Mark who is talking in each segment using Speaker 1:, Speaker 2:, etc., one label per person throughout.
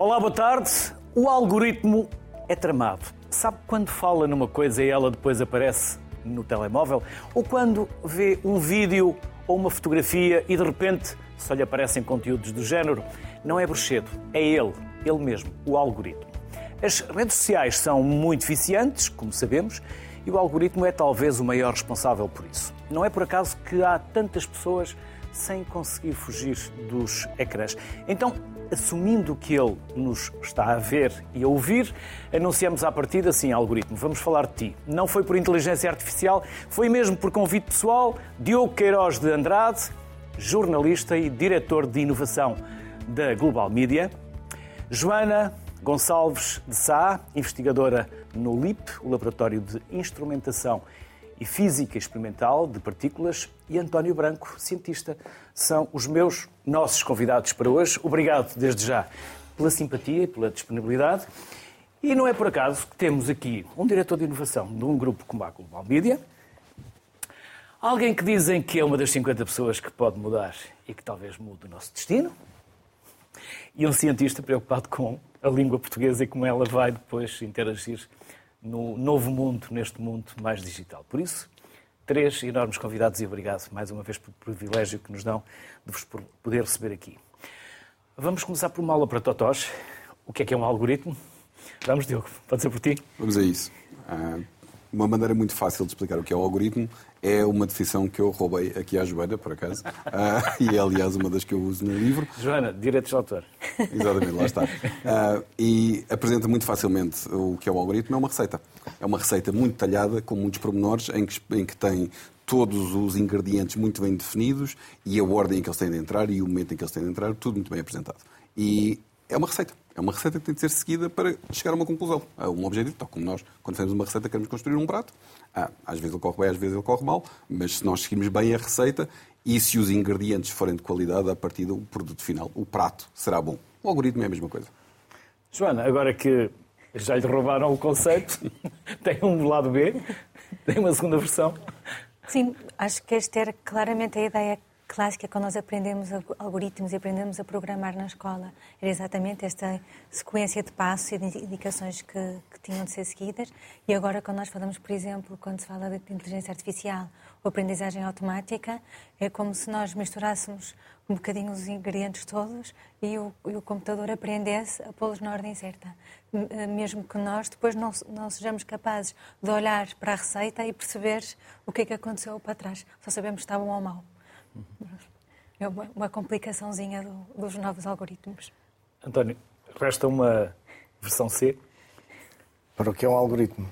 Speaker 1: Olá, boa tarde. O algoritmo é tramado. Sabe quando fala numa coisa e ela depois aparece no telemóvel? Ou quando vê um vídeo ou uma fotografia e de repente só lhe aparecem conteúdos do género? Não é bruxedo, é ele, ele mesmo, o algoritmo. As redes sociais são muito viciantes, como sabemos, e o algoritmo é talvez o maior responsável por isso. Não é por acaso que há tantas pessoas sem conseguir fugir dos ecrãs. Então, assumindo que ele nos está a ver e a ouvir, anunciamos à partida, sim, algoritmo, vamos falar de ti. Não foi por inteligência artificial, foi mesmo por convite pessoal, Diogo Queiroz de Andrade, jornalista e diretor de inovação da Global Media, Joana Gonçalves de Sá, investigadora no LIP, o Laboratório de Instrumentação e Física Experimental de Partículas, e António Branco, cientista. São os meus, nossos convidados para hoje. Obrigado desde já pela simpatia e pela disponibilidade. E não é por acaso que temos aqui um diretor de inovação de um grupo como a Global Media, alguém que dizem que é uma das 50 pessoas que pode mudar e que talvez mude o nosso destino, e um cientista preocupado com a língua portuguesa e como ela vai depois interagir no novo mundo, neste mundo mais digital. Por isso, três enormes convidados e obrigado mais uma vez pelo privilégio que nos dão de vos poder receber aqui. Vamos começar por uma aula para totós. O que é que é um algoritmo? Vamos, Diogo, pode ser por ti?
Speaker 2: Vamos a isso. Uh, uma maneira muito fácil de explicar o que é o algoritmo é uma definição que eu roubei aqui à Joana, por acaso, uh, e é, aliás, uma das que eu uso no livro.
Speaker 1: Joana, direitos de autor.
Speaker 2: Exatamente, lá está. Uh, e apresenta muito facilmente o que é o algoritmo. É uma receita. É uma receita muito detalhada, com muitos pormenores, em que, em que tem todos os ingredientes muito bem definidos e a ordem em que eles têm de entrar e o momento em que eles têm de entrar, tudo muito bem apresentado. E é uma receita. É uma receita que tem de ser seguida para chegar a uma conclusão, a um objetivo. Tal como nós, quando fazemos uma receita, queremos construir um prato. Ah, às vezes ele corre bem, às vezes ele corre mal, mas se nós seguirmos bem a receita e se os ingredientes forem de qualidade, a partir do produto final, o prato será bom. O algoritmo é a mesma coisa.
Speaker 1: Joana, agora que já lhe roubaram o conceito, tem um lado B, tem uma segunda versão.
Speaker 3: Sim, acho que esta era claramente a ideia clássica quando nós aprendemos algoritmos e aprendemos a programar na escola. Era exatamente esta sequência de passos e de indicações que, que, tinham de ser seguidas. E agora, quando nós falamos, por exemplo, quando se fala de inteligência artificial ou aprendizagem automática, é como se nós misturássemos um bocadinho os ingredientes todos e o, e o computador aprendesse a pô-los na ordem certa. Eh, mesmo que nós depois não, não sejamos capazes de olhar para a receita e perceber o que é que aconteceu para trás. Só sabemos se está bom ou mau. É uma, uma complicaçãozinha do, dos novos algoritmos.
Speaker 1: António, resta uma versão C?
Speaker 4: Para o que é um algoritmo?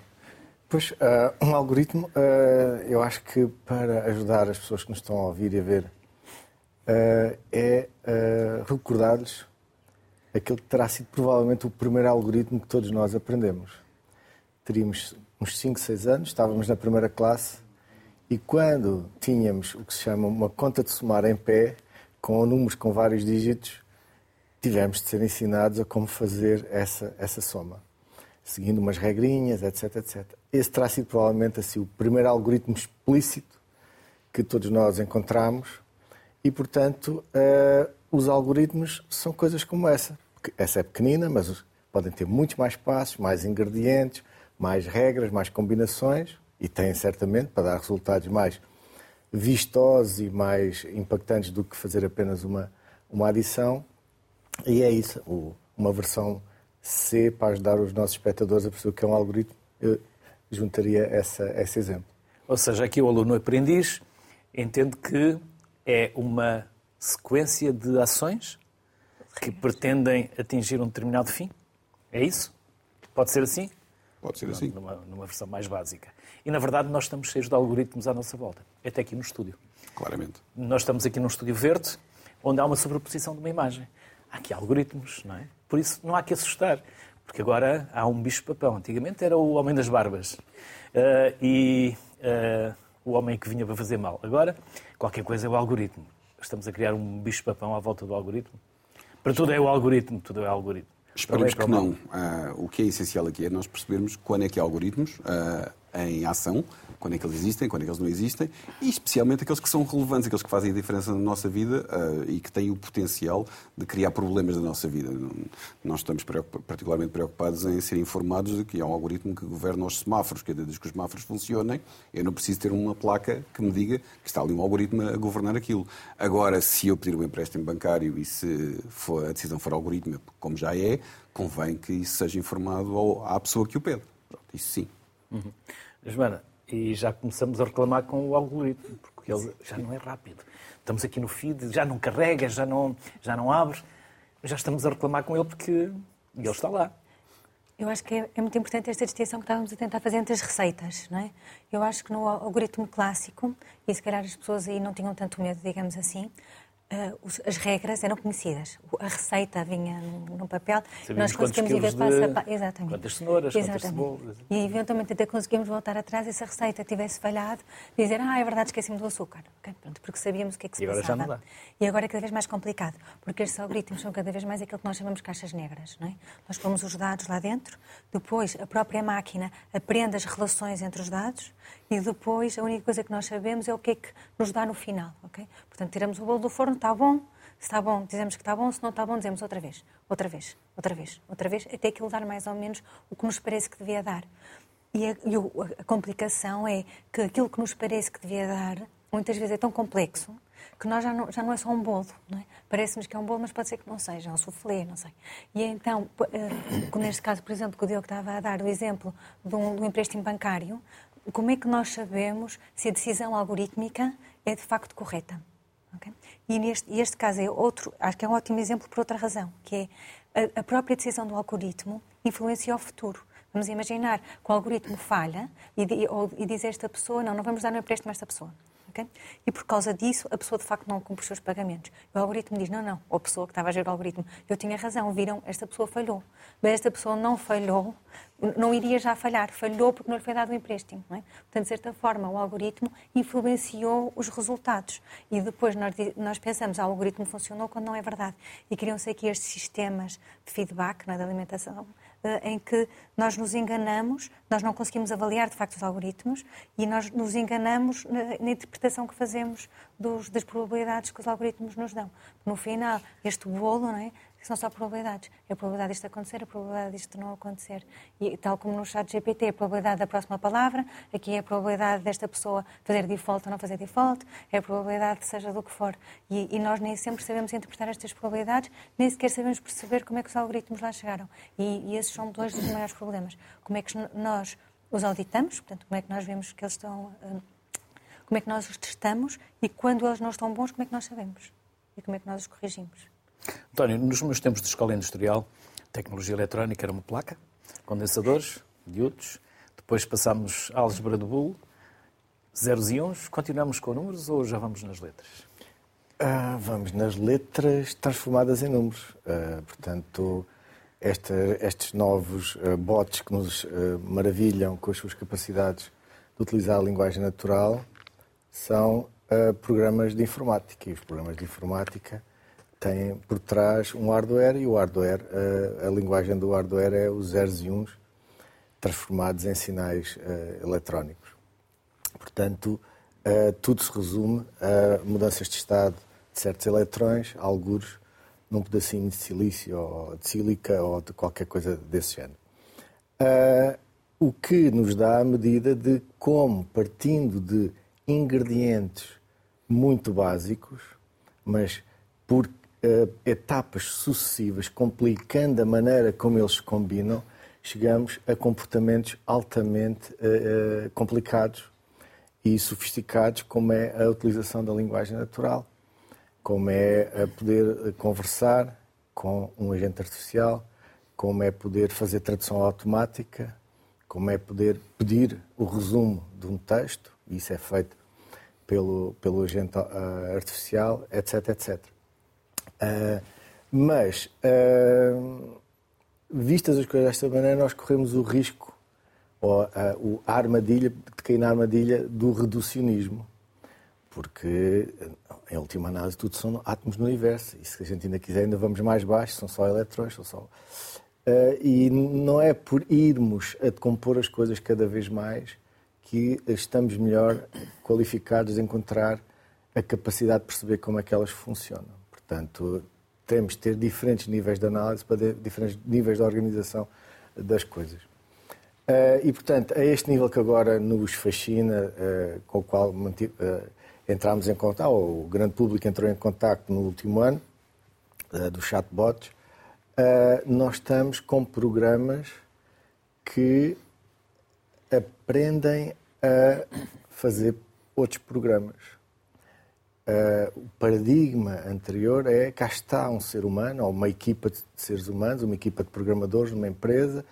Speaker 4: Pois, uh, um algoritmo, uh, eu acho que para ajudar as pessoas que nos estão a ouvir e a ver, uh, é recordar-lhes aquele que terá sido provavelmente o primeiro algoritmo que todos nós aprendemos. Teríamos uns 5, 6 anos, estávamos na primeira classe e quando tínhamos o que se chama uma conta de somar em pé, com números com vários dígitos, tivemos de ser ensinados a como fazer essa, essa soma, seguindo umas regrinhas, etc, etc. Esse terá sido provavelmente assim, o primeiro algoritmo explícito que todos nós encontramos e, portanto, uh, os algoritmos são coisas como essa. Essa é pequenina, mas podem ter muitos mais passos, mais ingredientes, mais regras, mais combinações e têm certamente para dar resultados mais vistosos e mais impactantes do que fazer apenas uma, uma adição. E é isso, uma versão C para ajudar os nossos espectadores a perceber o que é um algoritmo. Eu juntaria essa, esse exemplo.
Speaker 1: Ou seja, aqui o aluno aprendiz entende que é uma sequência de ações que pretendem atingir um determinado fim. É isso? Pode ser assim?
Speaker 2: Pode ser assim.
Speaker 1: Numa, numa versão mais básica. E, na verdade, nós estamos cheios de algoritmos à nossa volta. Até aqui no estúdio.
Speaker 2: Claramente.
Speaker 1: Nós estamos aqui num estúdio verde, onde há uma sobreposição de uma imagem. Há aqui algoritmos, não é? Por isso, não há que assustar. Porque agora há um bicho-papão. Antigamente era o homem das barbas. Uh, e uh, o homem que vinha para fazer mal. Agora, qualquer coisa é o algoritmo. Estamos a criar um bicho-papão à volta do algoritmo. Para tudo é o algoritmo, tudo é o algoritmo.
Speaker 2: Esperemos que não. Uh, o que é essencial aqui é nós percebermos quando é que há algoritmos uh, em ação quando é que eles existem, quando é que eles não existem, e especialmente aqueles que são relevantes, aqueles que fazem a diferença na nossa vida uh, e que têm o potencial de criar problemas na nossa vida. Nós estamos particularmente preocupados em ser informados de que há um algoritmo que governa os semáforos, que desde que os semáforos funcionem, eu não preciso ter uma placa que me diga que está ali um algoritmo a governar aquilo. Agora, se eu pedir um empréstimo bancário e se for, a decisão for algoritmo, como já é, convém que isso seja informado à pessoa que o pede. Pronto, isso sim.
Speaker 1: Uhum. Joana, e já começamos a reclamar com o algoritmo, porque ele já não é rápido. Estamos aqui no feed, já não carrega, já não, já não abre, já estamos a reclamar com ele porque ele está lá.
Speaker 3: Eu acho que é, é muito importante esta distinção que estávamos a tentar fazer entre as receitas, não é? Eu acho que no algoritmo clássico, e se calhar as pessoas aí não tinham tanto medo, digamos assim, as regras eram conhecidas. A receita vinha no, papel.
Speaker 1: Sabíamos nós conseguimos ir ver passo a passo. Exatamente. Quantas cenouras, Exatamente. quantas cebolas.
Speaker 3: E eventualmente até conseguimos voltar atrás e se a receita tivesse falhado, dizer, ah, é verdade, esqueci-me do açúcar. Okay? Pronto, porque sabíamos o que é que se
Speaker 1: e agora
Speaker 3: passava.
Speaker 1: Já não dá.
Speaker 3: E agora é cada vez mais complicado, porque estes algoritmos são cada vez mais aquilo que nós chamamos de caixas negras. Não é? Nós pomos os dados lá dentro, depois a própria máquina aprende as relações entre os dados e depois a única coisa que nós sabemos é o que é que nos dá no final. Okay? Portanto, tiramos o bolo do forno, está bom, se está bom, dizemos que está bom, se não está bom, dizemos outra vez, outra vez, outra vez, outra vez, até aquilo dar mais ou menos o que nos parece que devia dar. E a, e a complicação é que aquilo que nos parece que devia dar, muitas vezes é tão complexo que nós já não, já não é só um bolo. É? Parece-nos que é um bolo, mas pode ser que não seja, é um soufflé, não sei. E então, eh, neste caso, por exemplo, que o Diogo estava a dar o exemplo de um, de um empréstimo bancário, como é que nós sabemos se a decisão algorítmica é de facto correta? Okay? E neste este caso é outro, acho que é um ótimo exemplo por outra razão, que é a, a própria decisão do algoritmo influencia o futuro. Vamos imaginar que o algoritmo falha e, ou, e diz a esta pessoa, não, não vamos dar um empréstimo a esta pessoa. E por causa disso, a pessoa de facto não cumpre os seus pagamentos. O algoritmo diz: não, não, ou a pessoa que estava a gerir o algoritmo, eu tinha razão, viram, esta pessoa falhou. Mas esta pessoa não falhou, não iria já falhar, falhou porque não lhe foi dado o empréstimo. Não é? Portanto, de certa forma, o algoritmo influenciou os resultados. E depois nós, nós pensamos: ah, o algoritmo funcionou quando não é verdade. E criam-se aqui estes sistemas de feedback, é, de alimentação, em que nós nos enganamos, nós não conseguimos avaliar de facto os algoritmos e nós nos enganamos na, interpretação que fazemos dos, das probabilidades que os algoritmos nos dão. No final, este bolo, não é? São só probabilidades. É a probabilidade disto acontecer, a probabilidade disto não acontecer. E tal como no chat GPT, a probabilidade da próxima palavra, aqui é a probabilidade desta pessoa fazer default ou não fazer default, é a probabilidade de seja do que for. E, e nós nem sempre sabemos interpretar estas probabilidades, nem sequer sabemos perceber como é que os algoritmos lá chegaram. E, e esses são dois dos maiores problemas. Como é que nós os auditamos, portanto, como é que nós vemos que eles estão. Hum, como é que nós os testamos e quando eles não estão bons, como é que nós sabemos? E como é que nós os corrigimos?
Speaker 1: António, nos meus tempos de escola industrial, tecnologia eletrónica era uma placa, condensadores, diodos, depois passámos à álgebra do Boole, zeros e uns, continuamos com números ou já vamos nas letras?
Speaker 4: Ah, vamos nas letras transformadas em números. Ah, portanto, esta, estes novos ah, bots que nos ah, maravilham com as suas capacidades de utilizar a linguagem natural são ah, programas de informática. E os programas de informática tem por trás um hardware e o hardware, a, a linguagem do hardware é os zeros e uns transformados em sinais uh, eletrónicos. Portanto, uh, tudo se resume a mudanças de estado de certos eletrões, algures, num pedacinho de silício ou de sílica ou de qualquer coisa desse género. Uh, o que nos dá a medida de como, partindo de ingredientes muito básicos, mas por uh, etapas sucessivas, complicando a maneira como eles se combinam, chegamos a comportamentos altamente uh, complicados e sofisticados, como é a utilização da linguagem natural, como é a poder conversar com um agente artificial, como é poder fazer tradução automática, como é poder pedir o resumo de um texto, isso é feito pelo, pelo agente artificial, etc, etc. Uh, mas, uh, vistas as coisas desta maneira, nós corremos o risco, ou a, a armadilha, de cair na armadilha do reducionismo. Porque, em última análise, tudo são átomos no universo. E se a gente ainda quiser, ainda vamos mais baixo, são só eletrões, são só. Uh, e não é por irmos a decompor as coisas cada vez mais que estamos melhor qualificados a encontrar a capacidade de perceber como é que elas funcionam. Portanto, temos de ter diferentes níveis de análise para diferentes níveis de organização das coisas. Uh, e, portanto, a este nível que agora nos fascina, uh, com o qual uh, entramos em contato, ou o grande público entrou em contato no último ano, dos chatbots, nós estamos com programas que aprendem a fazer outros programas. Uh, o paradigma anterior é cá está um ser humano, ou uma equipa de seres humanos, uma equipa de programadores numa empresa,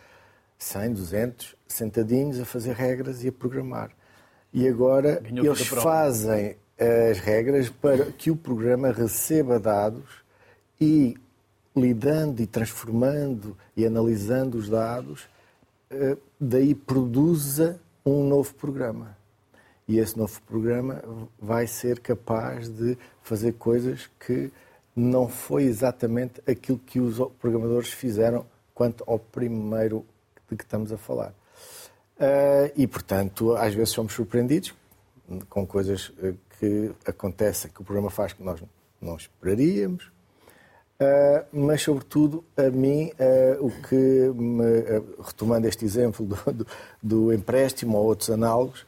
Speaker 4: 100, 200, sentadinhos a fazer regras e a programar. E agora Ganhou eles fazem as regras para que o programa receba dados e, lidando e transformando e analisando os dados, uh, daí produza um novo programa e esse novo programa vai ser capaz de fazer coisas que não foi exatamente aquilo que os programadores fizeram quanto ao primeiro de que estamos a falar. Uh, e, portanto, às vezes somos surpreendidos com coisas eh, que acontecem, que o programa faz que nós não esperaríamos, uh, mas, sobretudo, a mim, uh, o que, me, retomando este exemplo do, do, do empréstimo ou outros análogos,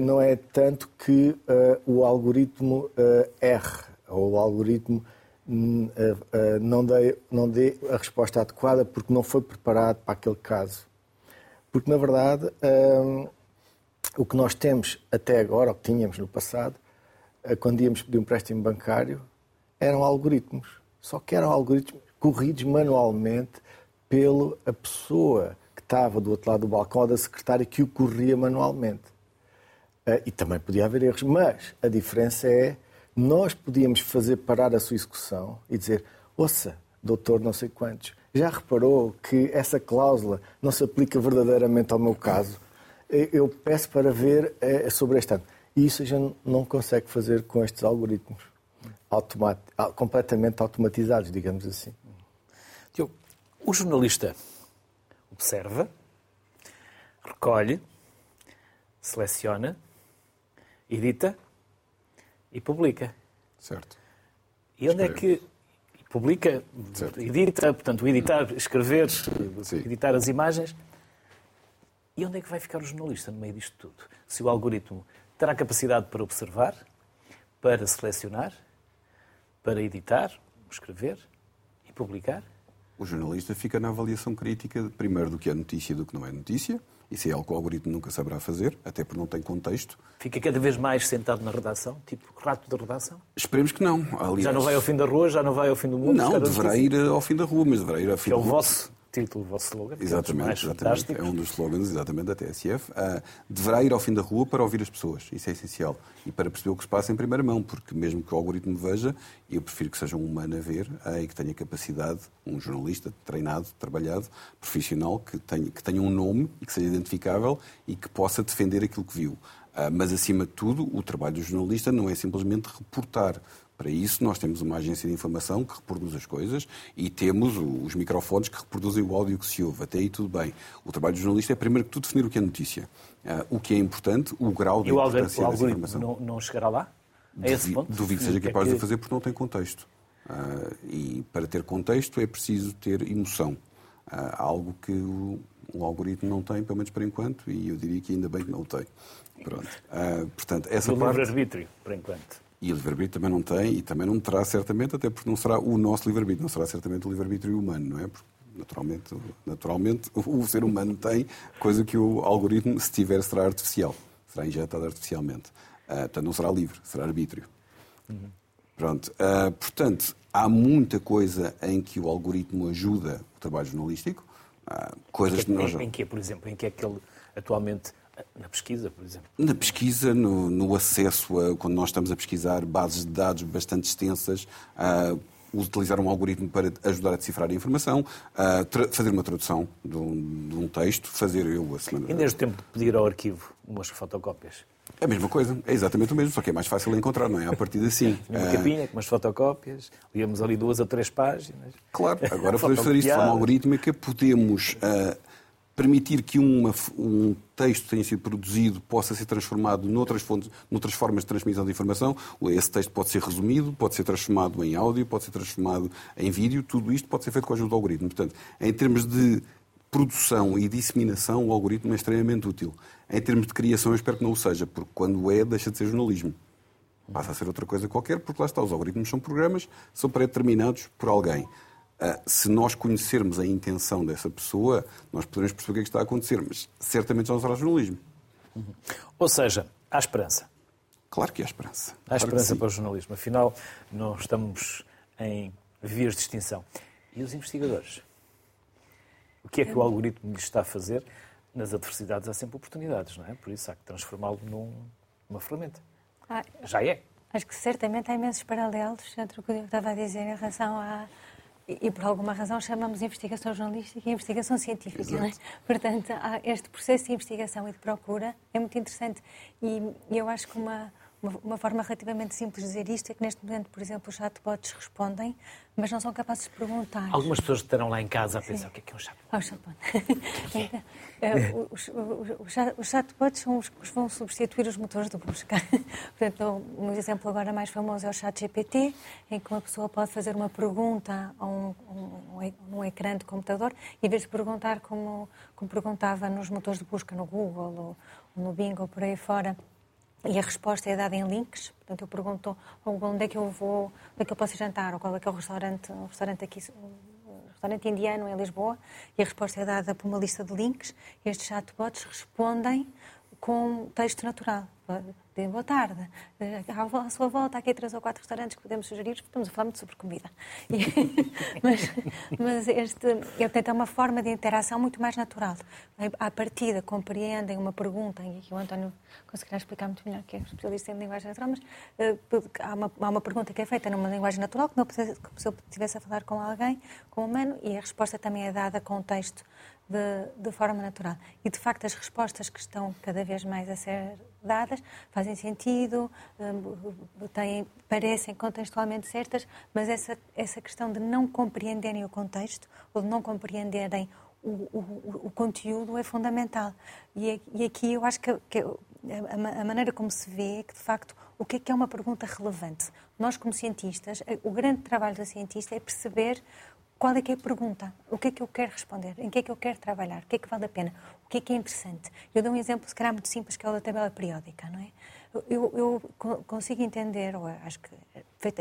Speaker 4: não é tanto que uh, o algoritmo uh, erre, ou o algoritmo uh, não, dê, não dê a resposta adequada porque não foi preparado para aquele caso. Porque, na verdade, o que nós temos até agora, o que tínhamos no passado, quando íamos pedir um empréstimo bancário, eram algoritmos. Só que eram algoritmos corridos manualmente pela pessoa que estava do outro lado do balcão ou da secretária que o corria manualmente. Uh, e também podia haver erros, mas a diferença é nós podíamos fazer parar a sua execução e dizer: ouça, doutor, não sei quantos, já reparou que essa cláusula não se aplica verdadeiramente ao meu caso? Eu peço para ver uh, sobre este ano. E isso a gente não consegue fazer com estes algoritmos automat completamente automatizados, digamos assim.
Speaker 1: O jornalista observa, recolhe, seleciona edita e publica.
Speaker 2: Certo.
Speaker 1: E onde Escreve. é que publica, certo. edita, portanto, editar, escrever, Sim. editar as imagens. E onde é que vai ficar o jornalista no meio disto tudo? Se o algoritmo terá capacidade para observar, para selecionar, para editar, escrever e publicar?
Speaker 2: O jornalista fica na avaliação crítica, primeiro, do que é notícia e do que não é notícia. Isso é algo que o algoritmo nunca saberá fazer, até porque não tem contexto.
Speaker 1: Fica cada vez mais sentado na redação, tipo rato da redação?
Speaker 2: Esperemos que não. Aliás,
Speaker 1: já não vai ao fim da rua, já não vai ao fim do mundo?
Speaker 2: Não, deverá ir ao fim da rua, mas deverá ir ao fim
Speaker 1: que
Speaker 2: rua.
Speaker 1: É o vosso título, o vosso slogan.
Speaker 2: Exatamente, exatamente. É um dos slogans exatamente da TSF. Uh, deverá ir ao fim da rua para ouvir as pessoas, isso é essencial. E para perceber o que se passa em primeira mão, porque mesmo que o algoritmo veja, eu prefiro que seja um humano a ver uh, e que tenha capacidade, um jornalista treinado, trabalhado, profissional, que tenha, que tenha um nome e que seja identificável e que possa defender aquilo que viu. Uh, mas, acima de tudo, o trabalho do jornalista não é simplesmente reportar para isso, nós temos uma agência de informação que reproduz as coisas e temos os microfones que reproduzem o áudio que se ouve. Até aí tudo bem. O trabalho do jornalista é, primeiro que tudo, definir o que é notícia. Uh, o que é importante, o grau de importância
Speaker 1: o dessa informação. Não, não chegará lá? A esse ponto?
Speaker 2: Duvido que seja capaz de fazer porque não tem contexto. Uh, e para ter contexto é preciso ter emoção. Uh, algo que o, o, algoritmo não tem, pelo menos por enquanto, e eu diria que ainda bem que não tem. Pronto. Uh, portanto, essa
Speaker 1: o
Speaker 2: parte...
Speaker 1: livre-arbítrio, por enquanto.
Speaker 2: E o livre-arbítrio também não tem, e também não terá certamente, até porque não será o nosso livre-arbítrio, não será certamente o livre-arbítrio humano, não é? Porque, naturalmente, naturalmente, o ser humano tem, coisa que o algoritmo, se tiver, será artificial, será injetado artificialmente. Uh, portanto, não será livre, será arbítrio. Uhum. Pronto. Uh, portanto, há muita coisa em que o algoritmo ajuda o trabalho jornalístico. Uh, coisas
Speaker 1: em que, que nós... em, em que, por exemplo, em que é que ele atualmente na pesquisa, por exemplo?
Speaker 2: Na pesquisa, no, no, acesso a, quando nós estamos a pesquisar bases de dados bastante extensas, uh, utilizar um algoritmo para ajudar a decifrar a informação, uh, fazer uma tradução de um, de um, texto, fazer eu a semana.
Speaker 1: E desde o tempo de pedir ao arquivo umas fotocópias?
Speaker 2: É a mesma coisa, é exatamente o mesmo, só que é mais fácil de encontrar, não é? A partir assim.
Speaker 1: Uma capinha com umas fotocópias, líamos ali duas ou três páginas.
Speaker 2: Claro, agora podemos fazer isto de forma algorítmica, podemos uh, permitir que uma, um texto tenha sido produzido possa ser transformado noutras, fontes, noutras formas de transmissão de informação. Esse texto pode ser resumido, pode ser transformado em áudio, pode ser transformado em vídeo. Tudo isto pode ser feito com a ajuda do algoritmo. Portanto, em termos de produção e disseminação, o algoritmo é extremamente útil. Em termos de criação, eu espero que não o seja, porque quando é, deixa de ser jornalismo. Passa a ser outra coisa qualquer, porque lá está, os algoritmos são programas, são pré-determinados por alguém. Uh, se nós conhecermos a intenção dessa pessoa, nós podemos perceber o que, é que está a acontecer, mas certamente não será jornalismo.
Speaker 1: Uhum. Ou seja, há esperança.
Speaker 2: Claro que há esperança.
Speaker 1: Há
Speaker 2: claro
Speaker 1: esperança para o jornalismo. Afinal, não estamos em vias de extinção. E os investigadores? O que é que o algoritmo lhes está a fazer? Nas adversidades há sempre oportunidades, não é? Por isso há que transformá-lo numa ferramenta. Ah, Já é.
Speaker 3: Acho que certamente há imensos paralelos entre o que eu estava a dizer em relação a. E, por alguma razão chamamos investigação jornalística e investigação científica, não é? Portanto, este processo de investigação e de procura é muito interessante. E, e eu acho que uma, uma, forma relativamente simples de dizer isto é que neste momento, por exemplo, os chatbots respondem, mas não são capazes de perguntar.
Speaker 1: Algumas pessoas estarão lá em casa a pensar Sim. o que é que é um chatbot.
Speaker 3: Oh, chatbot. então, os, os, os, chatbots são os que vão substituir os motores de busca. Portanto, um exemplo agora mais famoso é o chat GPT, em que uma pessoa pode fazer uma pergunta a um, um, um ecrã de computador, e em vez de perguntar como, como perguntava nos motores de busca no Google ou no Bing ou por aí fora, e a resposta é dada em links. Portanto, eu pergunto onde é que eu vou, onde é que eu posso jantar, ou qual é que é o restaurante, o restaurante aqui, o restaurante indiano em Lisboa, e a resposta é dada por uma lista de links. Estes chatbots respondem com texto natural de boa tarde, à sua volta, há aqui três ou quatro restaurantes que podemos sugerir, estamos a falar muito sobre comida. E, mas, mas este, é, é uma forma de interação muito mais natural. À partida, compreendem uma pergunta, e aqui o António conseguirá explicar muito melhor, que é especialista em linguagem natural, mas uh, há, uma, há uma pergunta que é feita numa linguagem natural, como se eu estivesse a falar com alguém, com um humano, e a resposta também é dada com o texto de, de, forma natural. E, de facto, as respostas que estão cada vez mais a ser dadas fazem sentido, um, têm, parecem contextualmente certas, mas essa, essa questão de não compreenderem o contexto ou de não compreenderem o, o, o conteúdo é fundamental. E, e, aqui eu acho que, que a, a, maneira como se vê é que, de facto, o que é, que é uma pergunta relevante? Nós, como cientistas, o grande trabalho da cientista é perceber qual é que é a pergunta? O que é que eu quero responder? Em que é que eu quero trabalhar? O que é que vale a pena? O que é que é interessante? Eu dou um exemplo, se calhar, muito simples, que é o da tabela periódica, não é? Eu, eu, consigo entender, ou acho que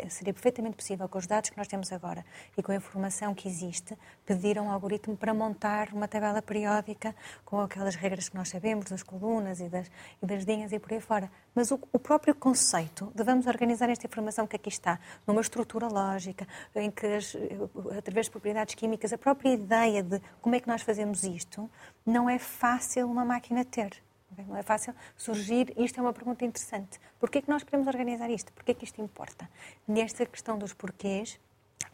Speaker 3: seria perfeitamente possível, com os dados que nós temos agora e com a informação que existe, pedir a um algoritmo para montar uma tabela periódica com aquelas regras que nós sabemos, das colunas e das, e das linhas e por aí fora. Mas o, o, próprio conceito de vamos organizar esta informação que aqui está, numa estrutura lógica, em que, as, através de propriedades químicas, a própria ideia de como é que nós fazemos isto, não é fácil uma máquina ter. Não é fácil surgir. Isto é uma pergunta interessante. Porquê é que nós queremos organizar isto? Porquê é que isto importa? Nesta questão dos porquês,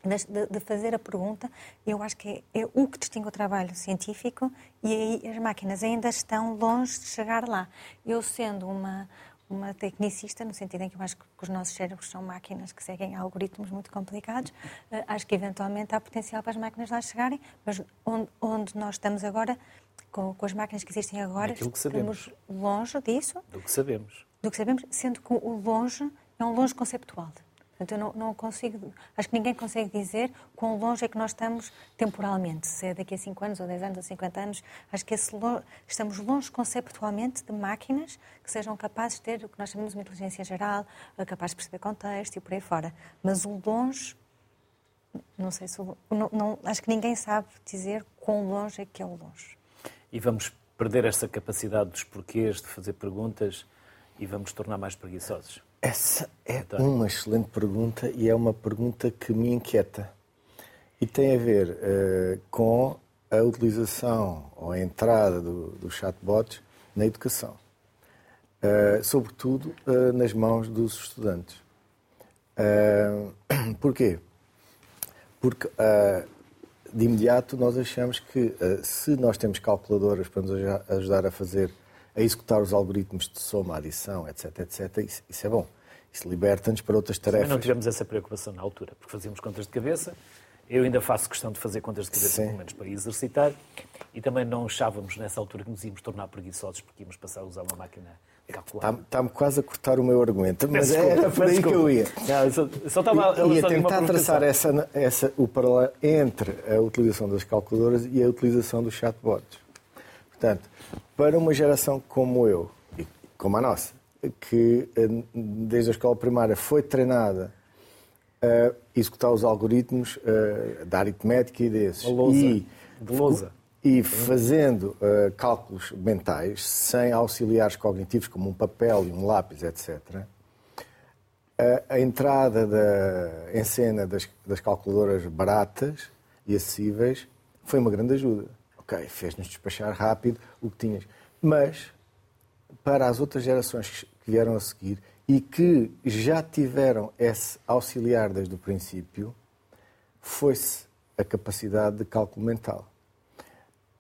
Speaker 3: de, de, fazer a pergunta, eu acho que é, é, o que distingue o trabalho científico e aí as máquinas ainda estão longe de chegar lá. Eu, sendo uma, uma tecnicista, no sentido em que eu acho que os nossos cérebros são máquinas que seguem algoritmos muito complicados, eh, acho que eventualmente há potencial para as máquinas lá chegarem, mas onde, onde nós estamos agora com, com as máquinas que existem agora,
Speaker 1: que estamos
Speaker 3: longe disso.
Speaker 1: Do que sabemos.
Speaker 3: Do que sabemos, sendo que o longe é um longe conceptual. Portanto, eu não, não, consigo, acho que ninguém consegue dizer quão longe é que nós estamos temporalmente, se é daqui a 5 anos, ou 10 anos, ou 50 anos. Acho que longe, estamos longe conceptualmente de máquinas que sejam capazes de ter o que nós chamamos de inteligência geral, capaz de perceber contexto e por aí fora. Mas o longe, não sei se. Não, não, acho que ninguém sabe dizer quão longe é que é o longe
Speaker 1: e vamos perder essa capacidade dos porquês de fazer perguntas e vamos tornar mais preguiçosos?
Speaker 4: Essa é então... uma excelente pergunta e é uma pergunta que me inquieta. E tem a ver uh, com a utilização ou a entrada do, do chatbot na educação. Uh, sobretudo uh, nas mãos dos estudantes. porquê? Porque de imediato nós achamos que eh, se nós temos calculadoras para nos ajudar a fazer, a executar os algoritmos de soma, adição, etc, etc, isso, isso é bom. Isso liberta-nos para outras tarefas.
Speaker 1: Mas não tivemos essa preocupação na altura, porque fazíamos contas de cabeça Eu ainda faço questão de fazer contas de cabeça, pelo menos para exercitar. E também não achávamos nessa altura que nos íamos tornar preguiçosos porque íamos passar a usar uma máquina
Speaker 4: Está-me quase a cortar o meu argumento, mas era por aí que eu ia.
Speaker 1: Não, só, só estava
Speaker 4: e, e a tentar traçar essa, essa, o paralelo entre a utilização das calculadoras e a utilização dos chatbots. Portanto, para uma geração como eu, e como a nossa, que eh, desde a escola primária foi treinada a executar os algoritmos uh, da aritmética e desses.
Speaker 1: E, de lousa.
Speaker 4: E fazendo uh, cálculos mentais, sem auxiliares cognitivos como um papel e um lápis, etc., a, a entrada da, em cena das, das calculadoras baratas e acessíveis foi uma grande ajuda. Ok, fez-nos despachar rápido o que tinhas. Mas, para as outras gerações que vieram a seguir, e que já tiveram esse auxiliar desde o princípio, foi-se a capacidade de cálculo mental.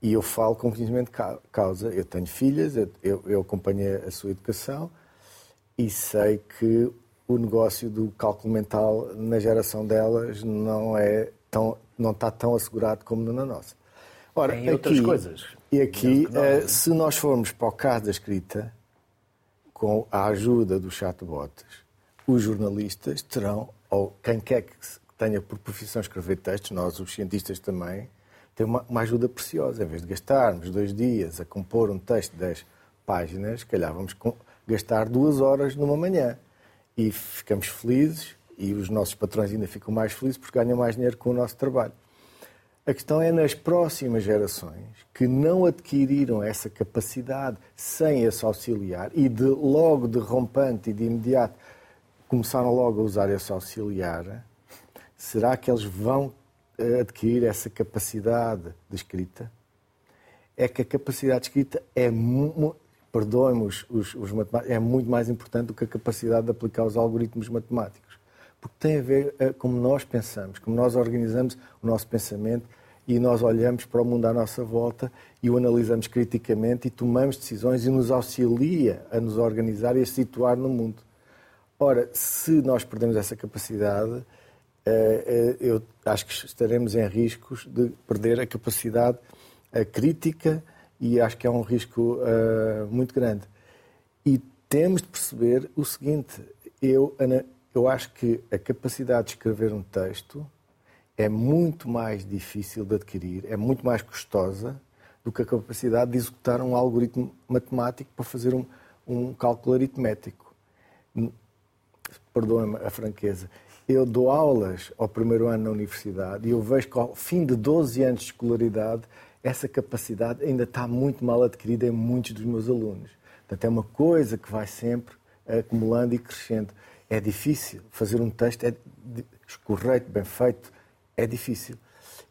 Speaker 4: E eu falo com conhecimento de causa. Eu tenho filhas, eu, eu acompanhei a sua educação e sei que o negócio do cálculo mental na geração delas não é tão, não está tão assegurado como na nossa.
Speaker 1: Ora, Tem outras aqui, coisas.
Speaker 4: E aqui, eh, se nós formos para o caso da escrita, com a ajuda dos chatbots, os jornalistas terão, ou quem quer que tenha por profissão escrever textos, nós os cientistas também, tem uma, uma, ajuda preciosa. Em vez de gastarmos dois dias a compor um texto de 10 páginas, calhar vamos gastar duas horas numa manhã. E ficamos felizes e os nossos patrões ainda ficam mais felizes porque ganham mais dinheiro com o nosso trabalho. A questão é nas próximas gerações que não adquiriram essa capacidade sem esse auxiliar e de logo de rompante e de imediato começaram logo a usar esse auxiliar, será que eles vão adquirir essa capacidade de escrita? É que a capacidade de escrita é, perdoem-me os, os, os matemáticos, é muito mais importante do que a capacidade de aplicar os algoritmos matemáticos. Porque tem a ver com eh, como nós pensamos, como nós organizamos o nosso pensamento e nós olhamos para o mundo à nossa volta e o analisamos criticamente e tomamos decisões e nos auxilia a nos organizar e a situar no mundo. Ora, se nós perdemos essa capacidade, eu acho que estaremos em riscos de perder a capacidade crítica e acho que é um risco eh, muito grande. E temos de perceber o seguinte: eu, eu acho que a capacidade de escrever um texto é muito mais difícil de adquirir, é muito mais custosa do que a capacidade de executar um algoritmo matemático para fazer um, um cálculo aritmético. Perdoem-me a franqueza. Eu dou aulas ao primeiro ano na universidade e eu vejo que ao fim de 12 anos de escolaridade essa capacidade ainda está muito mal adquirida em muitos dos meus alunos. Portanto, é uma coisa que vai sempre acumulando e crescendo. É difícil fazer um texto é correto, bem feito, é difícil.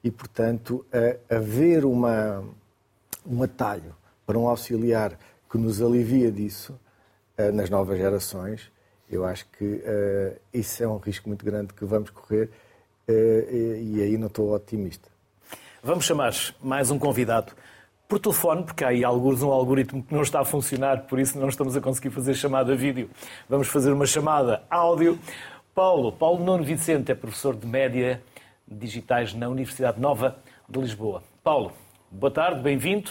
Speaker 4: E, portanto, haver uma, um atalho para um auxiliar que nos alivia disso nas novas gerações, eu acho que uh, isso é um risco muito grande que vamos correr uh, e, e, aí não estou otimista.
Speaker 1: Vamos chamar mais um convidado por telefone, porque há aí alguns um algoritmo que não está a funcionar, por isso não estamos a conseguir fazer chamada vídeo. Vamos fazer uma chamada áudio. Paulo, Paulo Nuno Vicente é professor de média digitais na Universidade Nova de Lisboa. Paulo, boa tarde, bem-vindo,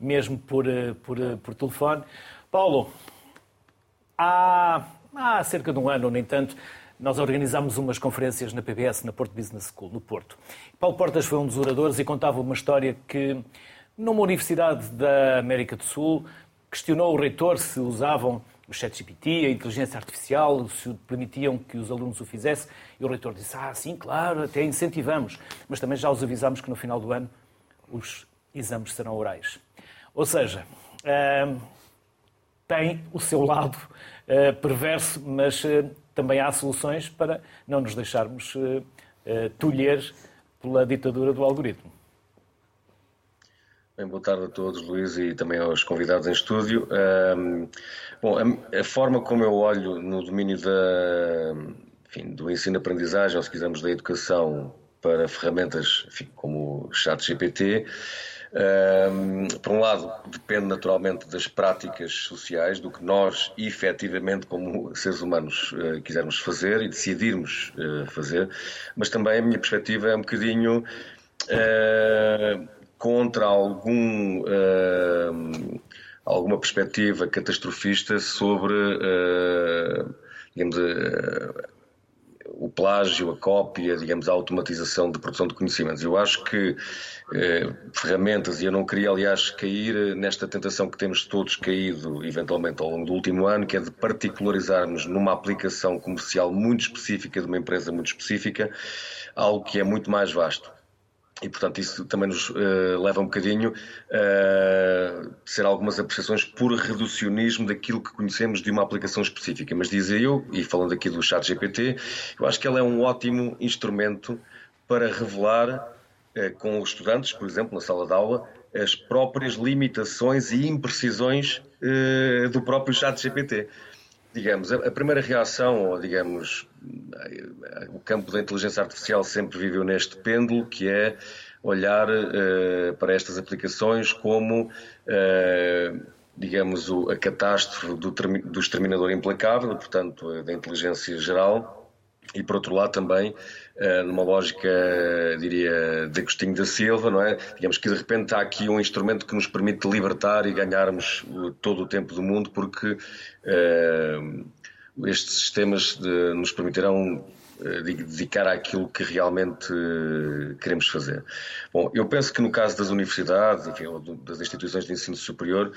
Speaker 1: mesmo por, eh, por, por telefone. Paulo, há, há cerca de um ano, nem tanto, nós organizámos umas conferências na PBS, na Porto Business School, no Porto. Paulo Portas foi um dos oradores e contava uma história que, numa universidade da América do Sul, questionou o reitor se usavam o ChatGPT, a inteligência artificial, se permitiam que os alunos o fizessem. E o reitor disse, ah, sim, claro, até incentivamos. Mas também já os avisamos que no final do ano os exames serão orais. Ou seja, uh, tem o seu lado perverso, mas uh, também há soluções para não nos deixarmos uh, tolher pela ditadura do algoritmo.
Speaker 5: Bem, boa tarde a todos, Luís, e também aos convidados em estúdio. Um, bom, a, a, forma como eu olho no domínio da, enfim, do ensino-aprendizagem, ou se quisermos da educação, para ferramentas enfim, como o ChatGPT, por um lado, depende naturalmente das práticas sociais, do que nós efetivamente, como seres humanos, uh, quisermos fazer e decidirmos uh, fazer, mas também a minha perspectiva é um bocadinho uh, contra algum alguma perspectiva catastrofista sobre, digamos, o plágio, a cópia, digamos, a automatização de produção de conhecimentos. Eu acho que eh, ferramentas, e eu não queria, aliás, cair nesta tentação que temos todos caído, eventualmente, ao longo do último ano, que é de particularizarmos numa aplicação comercial muito específica, de uma empresa muito específica, algo que é muito mais vasto. E, portanto, isso também nos uh, leva um bocadinho a uh, ser algumas apreciações por reducionismo daquilo que conhecemos de uma aplicação específica. Mas dizia eu, e falando aqui do chat GPT, eu acho que ela é um ótimo instrumento para revelar uh, com os estudantes, por exemplo, na sala de aula, as próprias limitações e imprecisões eh, do próprio chat GPT digamos, a, primeira reação, ou digamos, o campo da inteligência artificial sempre viveu neste pêndulo, que é olhar uh, para estas aplicações como, uh, digamos, o, a catástrofe do, do exterminador implacável, portanto, da inteligência geral, e por outro lado também eh, numa lógica, diria, de Agostinho da Silva, não é? Digamos que de repente há aqui um instrumento que nos permite libertar e ganharmos todo o tempo do mundo, porque uh, estes sistemas de, nos permitirão uh, dedicar àquilo que realmente uh, queremos fazer. Bom, eu penso que no caso das universidades, enfim, das instituições de ensino superior,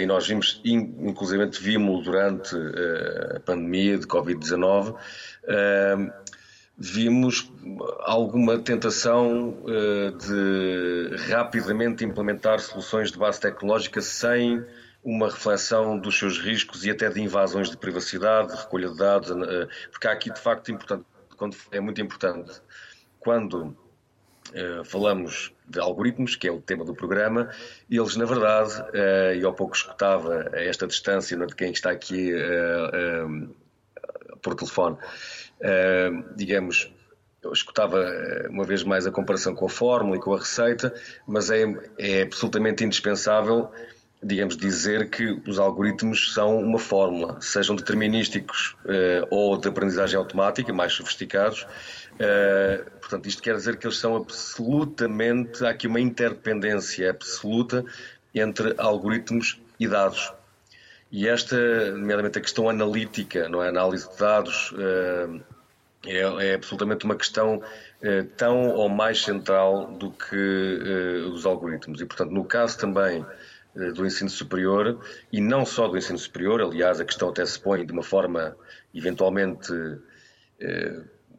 Speaker 5: e nós vimos, inclusive vimos durante a pandemia de Covid-19, vimos alguma tentação de rapidamente implementar soluções de base tecnológica sem uma reflexão dos seus riscos e até de invasões de privacidade, de recolha de dados, porque há aqui de facto importante, é muito importante quando falamos de algoritmos, que é o tema do programa, eles, na verdade, e ao pouco escutava a esta distância de quem está aqui por telefone, digamos, eu escutava uma vez mais a comparação com a fórmula e com a receita, mas é, é absolutamente indispensável, digamos, dizer que os algoritmos são uma fórmula, sejam determinísticos uh, ou de aprendizagem automática, mais sofisticados. Uh, portanto, isto quer dizer que eles são absolutamente. Há aqui uma interdependência absoluta entre algoritmos e dados. E esta, nomeadamente a questão analítica, não é? a análise de dados, uh, é, é, absolutamente uma questão tão ou mais central do que os algoritmos. E, portanto, no caso também do ensino superior, e não só do ensino superior, aliás, a questão até se põe de uma forma eventualmente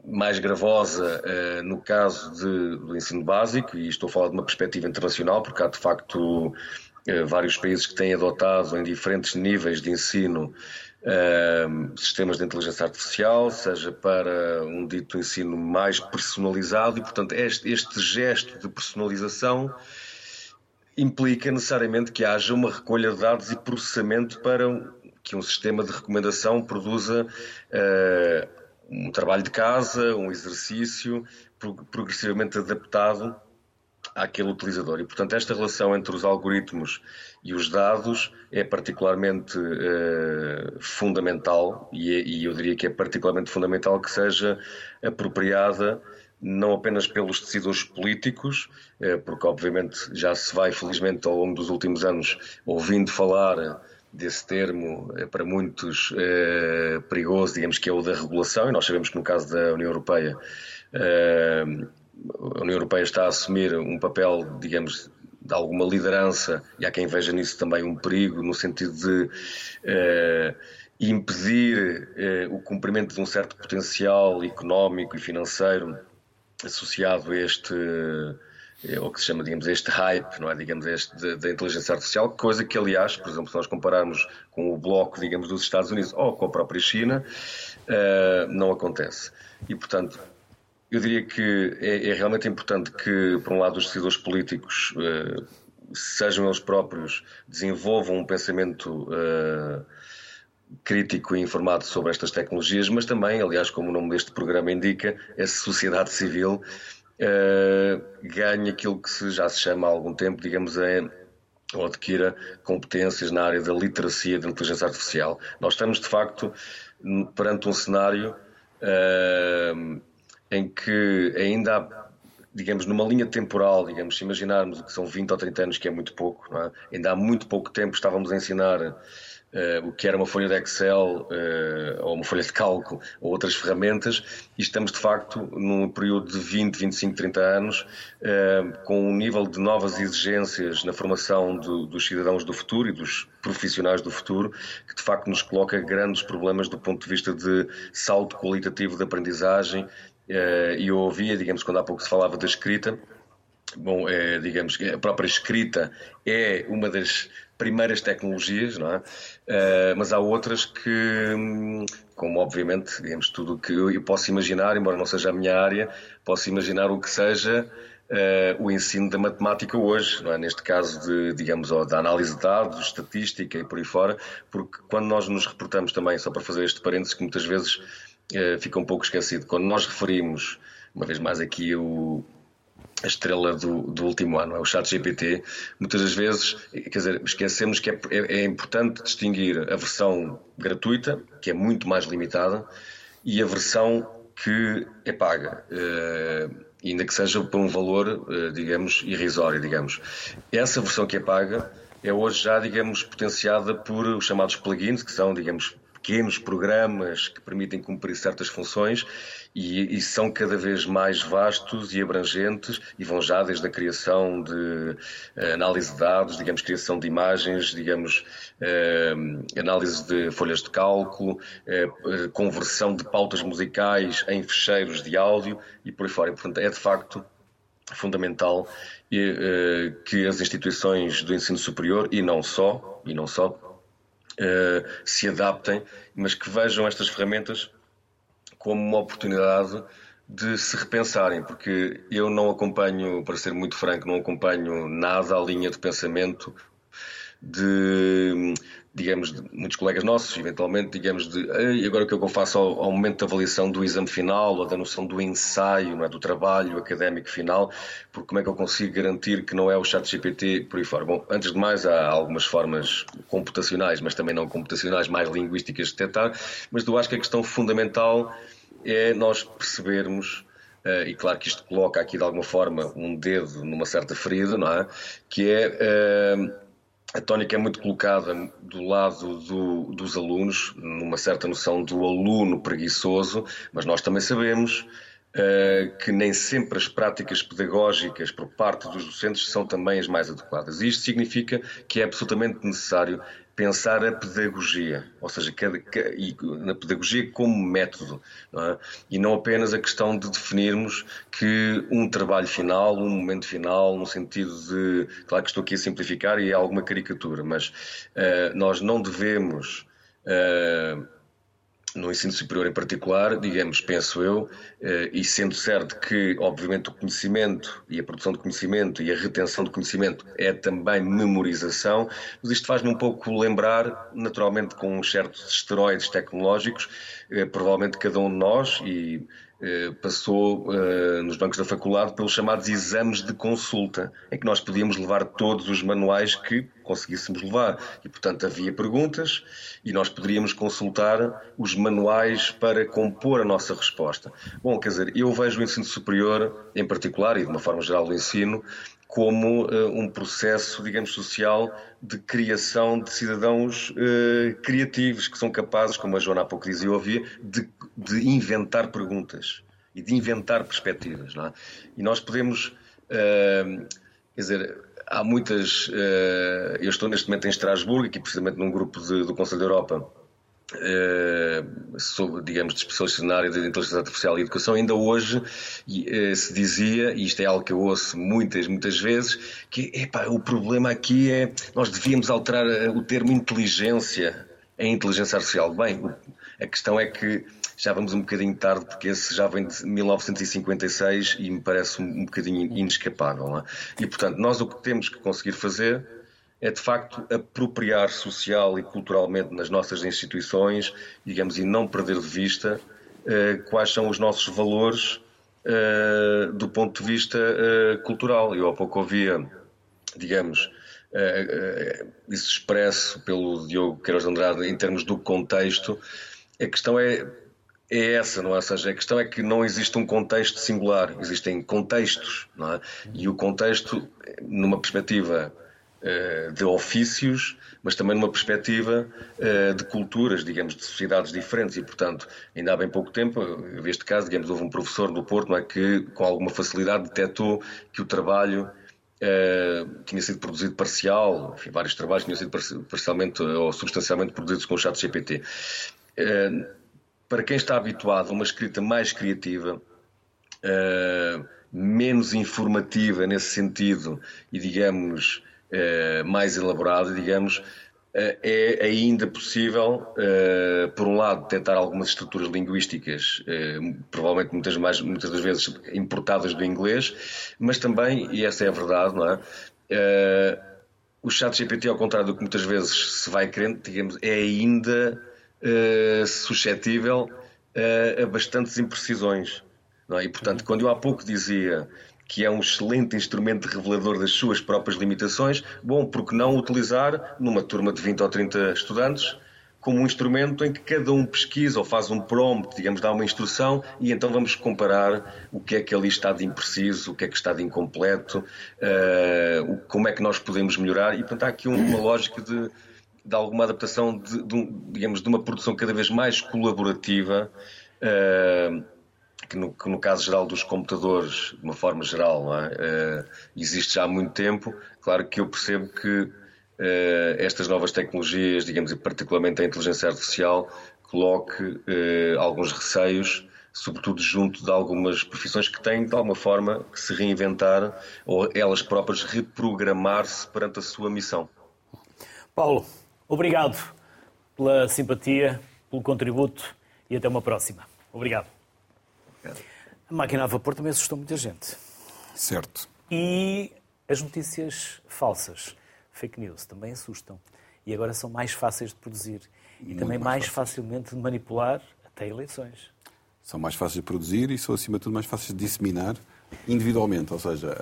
Speaker 5: mais gravosa no caso de, do ensino básico, e estou a falar de uma perspectiva internacional, porque há de facto eh, vários países que têm adotado em diferentes níveis de ensino eh, sistemas de inteligência artificial, seja para um dito ensino mais personalizado, e portanto este, este gesto de personalização implica necessariamente que haja uma recolha de dados e processamento para que um sistema de recomendação produza uh, um trabalho de casa, um exercício progressivamente adaptado àquele utilizador. E, portanto, esta relação entre os algoritmos e os dados é particularmente uh, fundamental e, é, e, eu diria que é particularmente fundamental que seja apropriada não apenas pelos decisores políticos, uh, porque obviamente já se vai, felizmente, ao longo dos últimos anos, ouvindo falar desse termo, uh, para muitos perigoso, digamos que é o da regulação, e nós sabemos que no caso da União Europeia a União Europeia está a assumir um papel, digamos, de alguma liderança, e há quem veja nisso também um perigo, no sentido de eh, impedir eh, o cumprimento de um certo potencial económico e financeiro associado a este eh, o que se chama, digamos, este hype, não é, digamos, este da inteligência artificial, coisa que, aliás, por exemplo, se nós compararmos com o bloco, digamos, dos Estados Unidos ou com a própria China, uh, não acontece. E, portanto, eu diria que é, é, realmente importante que, por um lado, os decisores políticos, uh, sejam eles próprios, desenvolvam um pensamento uh, crítico e informado sobre estas tecnologias, mas também, aliás, como o nome deste programa indica, a sociedade civil uh, ganhe aquilo que se, já se chama há algum tempo, digamos, é ou adquira competências na área da literacia da inteligência artificial. Nós estamos, de facto, perante um cenário uh, em que ainda há, digamos, numa linha temporal, digamos, se imaginarmos que são 20 ou 30 anos, que é muito pouco, é? ainda há muito pouco tempo estávamos a ensinar o que era uma folha de Excel uh, ou uma folha de cálculo ou outras ferramentas e estamos de facto num período de 20, 25, 30 anos uh, com um nível de novas exigências na formação do, dos cidadãos do futuro e dos profissionais do futuro que de facto nos coloca grandes problemas do ponto de vista de salto qualitativo de aprendizagem e eu ouvia, digamos, quando há pouco se falava da escrita, bom, é, digamos que a própria escrita é uma das primeiras tecnologias, não é? Uh, mas há outras que, como obviamente, digamos, tudo o que eu posso imaginar, embora não seja a minha área, posso imaginar o que seja uh, o ensino da matemática hoje, não é? neste caso de, digamos, da análise de dados, estatística e por aí fora, porque quando nós nos reportamos também, só para fazer este parênteses que muitas vezes uh, fica um pouco esquecido, quando nós referimos, uma vez mais aqui o, a estrela do, do, último ano, é o chat GPT. Muitas das vezes, quer dizer, esquecemos que é, é, é, importante distinguir a versão gratuita, que é muito mais limitada, e a versão que é paga, uh, ainda que seja por um valor, uh, digamos, irrisório, digamos. Essa versão que é paga é hoje já, digamos, potenciada por os chamados plugins, que são, digamos, pequenos programas que permitem cumprir certas funções e, e, são cada vez mais vastos e abrangentes e vão já desde a criação de uh, análise de dados, digamos, criação de imagens, digamos, uh, análise de folhas de cálculo, uh, conversão de pautas musicais em ficheiros de áudio e por aí fora. Portanto, é de facto fundamental que as instituições do ensino superior e não só, e não só, uh, se adaptem, mas que vejam estas ferramentas como uma oportunidade de se repensarem, porque eu não acompanho, para ser muito franco, não acompanho nada a linha de pensamento de digamos, de muitos colegas nossos, eventualmente, digamos, de agora o que é que eu faço ao, ao, momento da avaliação do exame final ou da noção do ensaio, é? do trabalho académico final, porque como é que eu consigo garantir que não é o chat GPT por aí fora? Bom, antes de mais, há algumas formas computacionais, mas também não computacionais, mais linguísticas de detectar, mas eu acho que a questão fundamental é nós percebermos Uh, e claro que isto coloca aqui de alguma forma um dedo numa certa ferida, não é? Que é uh, a tónica é muito colocada do lado do, dos alunos, numa certa noção do aluno preguiçoso, mas nós também sabemos uh, que nem sempre as práticas pedagógicas por parte dos docentes são também as mais adequadas. E isto significa que é absolutamente necessário pensar a pedagogia, ou seja, cada, e na pedagogia como método, não é? e não apenas a questão de definirmos que um trabalho final, um momento final, no sentido de, claro que estou aqui a simplificar e é alguma caricatura, mas uh, nós não devemos uh, no ensino superior em particular, digamos, penso eu, eh, e sendo certo que, obviamente, o conhecimento e a produção de conhecimento e a retenção de conhecimento é também memorização, mas isto faz-me um pouco lembrar, naturalmente, com certos esteroides tecnológicos, eh, provavelmente cada um de nós, e passou uh, nos bancos da faculdade pelos chamados exames de consulta, em que nós podíamos levar todos os manuais que conseguíssemos levar. E, portanto, havia perguntas e nós poderíamos consultar os manuais para compor a nossa resposta. Bom, quer dizer, eu vejo o ensino superior, em particular, e de uma forma geral o ensino, como uh, um processo, digamos, social de criação de cidadãos uh, criativos, que são capazes, como a Joana há pouco dizia, ouvia, de, de inventar perguntas e de inventar perspectivas. É? E nós podemos, uh, quer dizer, há muitas. eu estou neste momento em Estrasburgo, aqui precisamente num grupo de, do Conselho da Europa eh, sobre, digamos, de especialistas na área da inteligência artificial e educação, ainda hoje uh, se dizia, e isto é algo que eu ouço muitas, muitas vezes, que o problema aqui é nós devíamos alterar o termo inteligência em inteligência artificial. Bem, a questão é que já vamos um bocadinho tarde, porque esse já vem de 1956 e me parece um, bocadinho inescapável. É? E, portanto, nós o que temos que conseguir fazer é de facto apropriar social e culturalmente nas nossas instituições, digamos, e não perder de vista eh, quais são os nossos valores uh, do ponto de vista uh, cultural. Eu há pouco ouvia, digamos, isso expresso pelo Diogo Queiroz Andrade em termos do contexto. A questão é, é essa, não é? Ou seja, a questão é que não existe um contexto singular, existem contextos, não é? E o contexto, numa perspectiva de ofícios, mas também numa perspectiva de culturas, digamos, de sociedades diferentes. E, portanto, ainda há bem pouco tempo, neste caso, digamos, houve um professor do Porto não é, que, com alguma facilidade, detectou que o trabalho tinha sido produzido parcial, enfim, vários trabalhos tinham sido parcialmente ou substancialmente produzidos com o chat GPT. Para quem está habituado a uma escrita mais criativa, menos informativa nesse sentido e, digamos, eh, mais elaborado, digamos, eh, é ainda possível, por um lado, tentar algumas estruturas linguísticas, provavelmente muitas, mais, muitas das vezes importadas do inglês, mas também, e essa é a verdade, não é? O chat GPT, ao contrário do que muitas vezes se vai querendo, digamos, é ainda suscetível a bastantes imprecisões. É? E, portanto, quando eu há pouco dizia que é um excelente instrumento revelador das suas próprias limitações, bom, porque não utilizar numa turma de 20 ou 30 estudantes como um instrumento em que cada um pesquisa ou faz um prompt, digamos, dá uma instrução e então vamos comparar o que é que ali está de impreciso, o que é que está de incompleto, uh, como é que nós podemos melhorar e, portanto, há aqui uma lógica de, de alguma adaptação, de, de, digamos, de uma produção cada vez mais colaborativa uh, que no, que no, caso geral dos computadores, de uma forma geral, é? uh, existe já há muito tempo. Claro que eu percebo que uh, estas novas tecnologias, digamos, e particularmente a inteligência artificial, coloque alguns receios, sobretudo junto de algumas profissões que têm, de alguma forma, que se reinventar ou elas próprias reprogramar-se perante a sua missão.
Speaker 1: Paulo, obrigado pela simpatia, pelo contributo e até uma próxima. Obrigado. A máquina a vapor também assustou muita gente.
Speaker 2: Certo.
Speaker 1: E as notícias falsas, fake news, também assustam. E agora são mais fáceis de produzir. E Muito também mais, mais facilmente de manipular até eleições.
Speaker 2: São mais fáceis de produzir e são, acima de tudo, mais fáceis de disseminar individualmente, ou seja,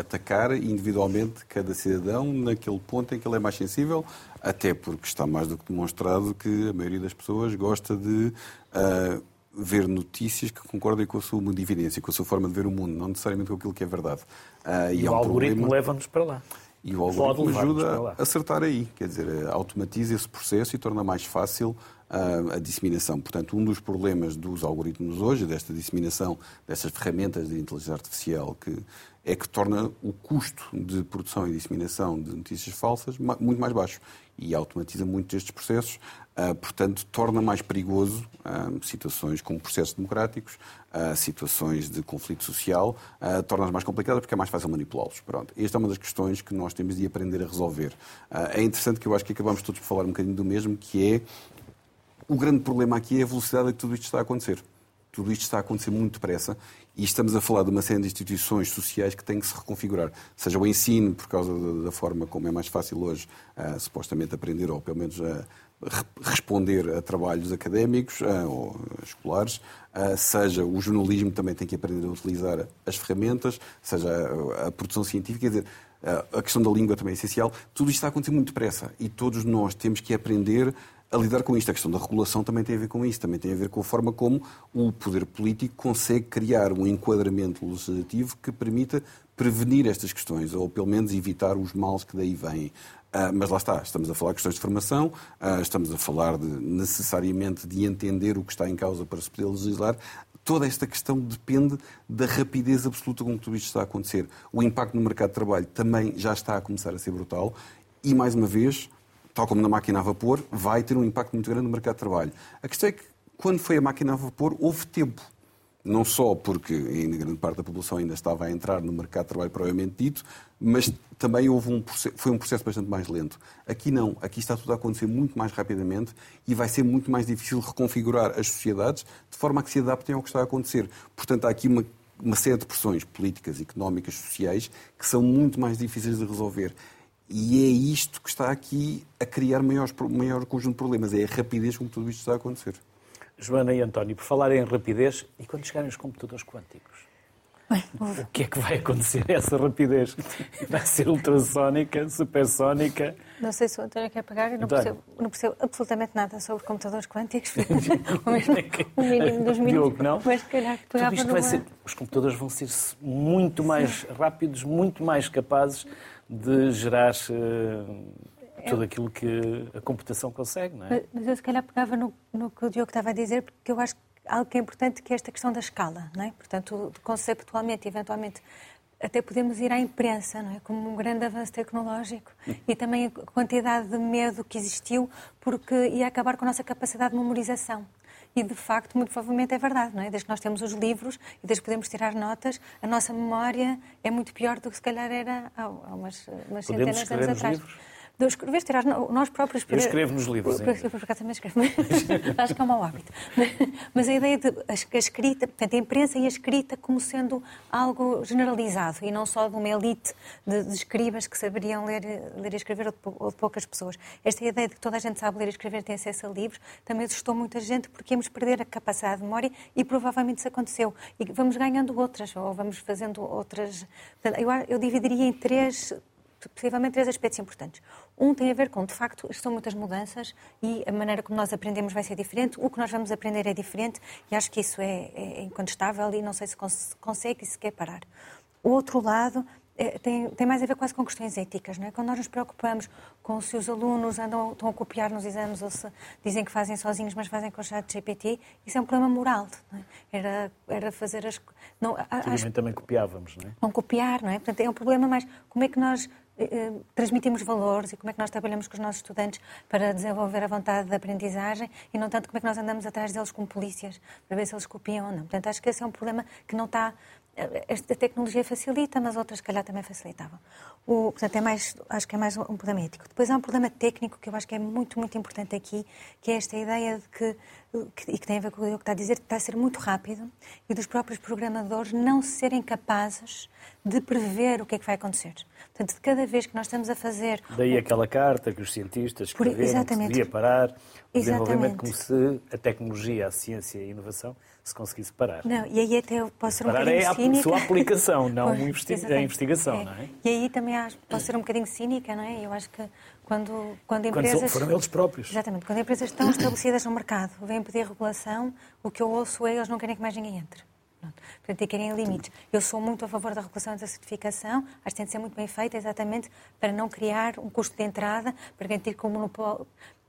Speaker 2: atacar individualmente cada cidadão naquele ponto em que ele é mais sensível, até porque está mais do que demonstrado que a maioria das pessoas gosta de uh, ver notícias que concordem com a sua mundividência, com a sua forma de ver o mundo, não necessariamente com aquilo que é verdade.
Speaker 1: Uh, e, e o um algoritmo leva-nos para lá.
Speaker 2: E o algoritmo ajuda a acertar aí, quer dizer, automatiza esse processo e torna mais fácil uh, a disseminação. Portanto, um dos problemas dos algoritmos hoje, desta disseminação destas ferramentas de inteligência artificial, que é que torna o custo de produção e disseminação de notícias falsas muito mais baixo e automatiza muito estes processos, uh, portanto, torna mais perigoso uh, situações como processos democráticos, uh, situações de conflito social, torna-as mais complicadas porque é mais fácil manipulá-los. Pronto. Esta é uma das questões que nós temos de aprender a resolver. é interessante que eu acho que acabamos todos por falar um bocadinho do mesmo, que é o grande problema aqui é a velocidade a que tudo isto está a acontecer. Tudo isto está a acontecer muito depressa e estamos a falar de uma série de instituições sociais que têm que se reconfigurar. Seja o ensino, por causa da forma como é mais fácil hoje, uh, supostamente aprender, ou pelo menos uh, responder a trabalhos académicos uh, ou escolares, seja o jornalismo também tem que aprender a utilizar as ferramentas, seja a, a produção científica, quer dizer, a questão da língua também é essencial. Tudo isto está a acontecer muito depressa e todos nós temos que aprender lidar com isto. A questão da regulação também tem a ver com isso, também tem a ver com a forma como o poder político consegue criar um enquadramento legislativo que permita prevenir estas questões, ou pelo menos evitar os males que daí vêm. Uh, mas lá está, estamos a falar de questões de formação, uh, estamos a falar de, necessariamente de entender o que está em causa para se poder legislar. Toda esta questão depende da rapidez absoluta com que tudo isto está a acontecer. O impacto no mercado de trabalho também já está a começar a ser brutal e, mais uma vez, tal como na máquina a vapor, vai ter um impacto muito grande no mercado de trabalho. A questão é que, quando foi a máquina a vapor, houve tempo. Não só porque ainda grande parte da população ainda estava a entrar no mercado de trabalho provavelmente dito, mas também houve um foi um processo bastante mais lento. Aqui não, aqui está tudo a acontecer muito mais rapidamente e vai ser muito mais difícil reconfigurar as sociedades de forma a que se adaptem ao que está a acontecer. Portanto, há aqui uma, uma série de pressões políticas, económicas, sociais que são muito mais difíceis de resolver. E é isto que está aqui a criar maior, maior conjunto de problemas, é a rapidez com que tudo isto está a acontecer.
Speaker 1: Joana e António, por falar em rapidez, e quando chegarem os computadores quânticos?
Speaker 3: Bem,
Speaker 1: o que é que vai acontecer a essa rapidez? Vai ser ultrassónica, supersónica?
Speaker 3: Não sei se o António quer pagar, eu não
Speaker 1: António.
Speaker 3: percebo, não percebo absolutamente nada sobre computadores quânticos. o, mesmo, o mínimo dos mínimos.
Speaker 1: Diogo, não?
Speaker 3: Mas se calhar
Speaker 1: Tudo
Speaker 3: pegava
Speaker 1: isto
Speaker 3: numa...
Speaker 1: vai ser, os computadores vão ser muito mais rápidos, muito mais capazes de gerar eh, tudo aquilo que a computação consegue, não é?
Speaker 3: Mas, mas eu se calhar pegava no, no que o Diogo estava a dizer, porque eu acho que algo que é importante que é esta questão da escala, não é? Portanto, conceptualmente, eventualmente, até podemos ir à imprensa, não é? Como um grande avanço tecnológico e também a quantidade de medo que existiu porque ia acabar com a nossa capacidade de memorização. E, de facto, muito provavelmente é verdade, não é? Desde que nós temos os livros e desde que podemos tirar notas, a nossa memória é muito pior do que se calhar era há, há umas, umas centenas de anos
Speaker 1: nos
Speaker 3: atrás.
Speaker 1: livros?
Speaker 3: De escrever, tirar nós próprios.
Speaker 1: Eu escrevo nos livros,
Speaker 3: Eu, por acaso também escrevo, acho que é um mau hábito. Mas a ideia de a escrita, portanto, a imprensa e a escrita como sendo algo generalizado e não só de uma elite de, de escribas que saberiam ler, ler e escrever ou de, ou de poucas pessoas. Esta ideia de que toda a gente sabe ler e escrever tem acesso a livros também assustou muita gente porque íamos perder a capacidade de memória e provavelmente isso aconteceu. E vamos ganhando outras ou vamos fazendo outras. Portanto, eu, eu dividiria em três possivelmente três aspectos importantes. Um tem a ver com, de facto, são muitas mudanças e a maneira como nós aprendemos vai ser diferente, o que nós vamos aprender é diferente e acho que isso é, é incontestável e não sei se cons consegue e se quer parar. O outro lado é, tem, tem mais a ver quase com questões éticas, não é? Quando nós nos preocupamos com se os alunos andam, estão a copiar nos exames ou se dizem que fazem sozinhos, mas fazem com o chat GPT, isso é um problema moral, é? Era, era fazer as... Não,
Speaker 1: Antigamente também copiávamos, não é?
Speaker 3: não copiar, não é? Portanto, é um problema mais como é que nós eh, eh, transmitimos valores e como é que nós trabalhamos com os nossos estudantes para desenvolver a vontade de aprendizagem e não tanto como é que nós andamos atrás deles como polícias para ver se eles copiam ou não. Portanto, acho que esse é um problema que não está... eh, Esta tecnologia facilita, mas outras, calhar, também facilitavam. O, portanto, é mais, acho que é mais um problema ético. Depois há um problema técnico que eu acho que é muito, muito importante aqui, que é esta ideia de que, que- e que tem a ver com o que está a dizer, que está a ser muito rápido e dos próprios programadores não serem capazes de prever o que é que vai acontecer. Portanto, de cada vez que nós estamos a fazer
Speaker 1: Daí aquela carta que os cientistas escreveram que devia parar o desenvolvimento como se a tecnologia, a ciência e a inovação se conseguisse parar.
Speaker 3: Não, e aí até eu posso ser um
Speaker 1: Parar
Speaker 3: bocadinho
Speaker 1: é a
Speaker 3: cínica.
Speaker 1: sua aplicação, não
Speaker 3: Pois,
Speaker 1: investi- a investigação, não é?
Speaker 3: E aí também acho, posso ser um bocadinho cínica, não é? Eu acho que quando, quando
Speaker 1: Quando
Speaker 3: empresas...
Speaker 1: são- foram eles próprios.
Speaker 3: Exatamente. Quando empresas estão estabelecidas no mercado, vêm pedir regulação, o que eu ouço é eles não querem que mais ninguém entre. Pronto. Portanto, e querem limites. Eu sou muito a favor da regulação da certificação, acho que tem de ser muito bem feita exatamente para não criar um custo de entrada, para garantir que o monopólio...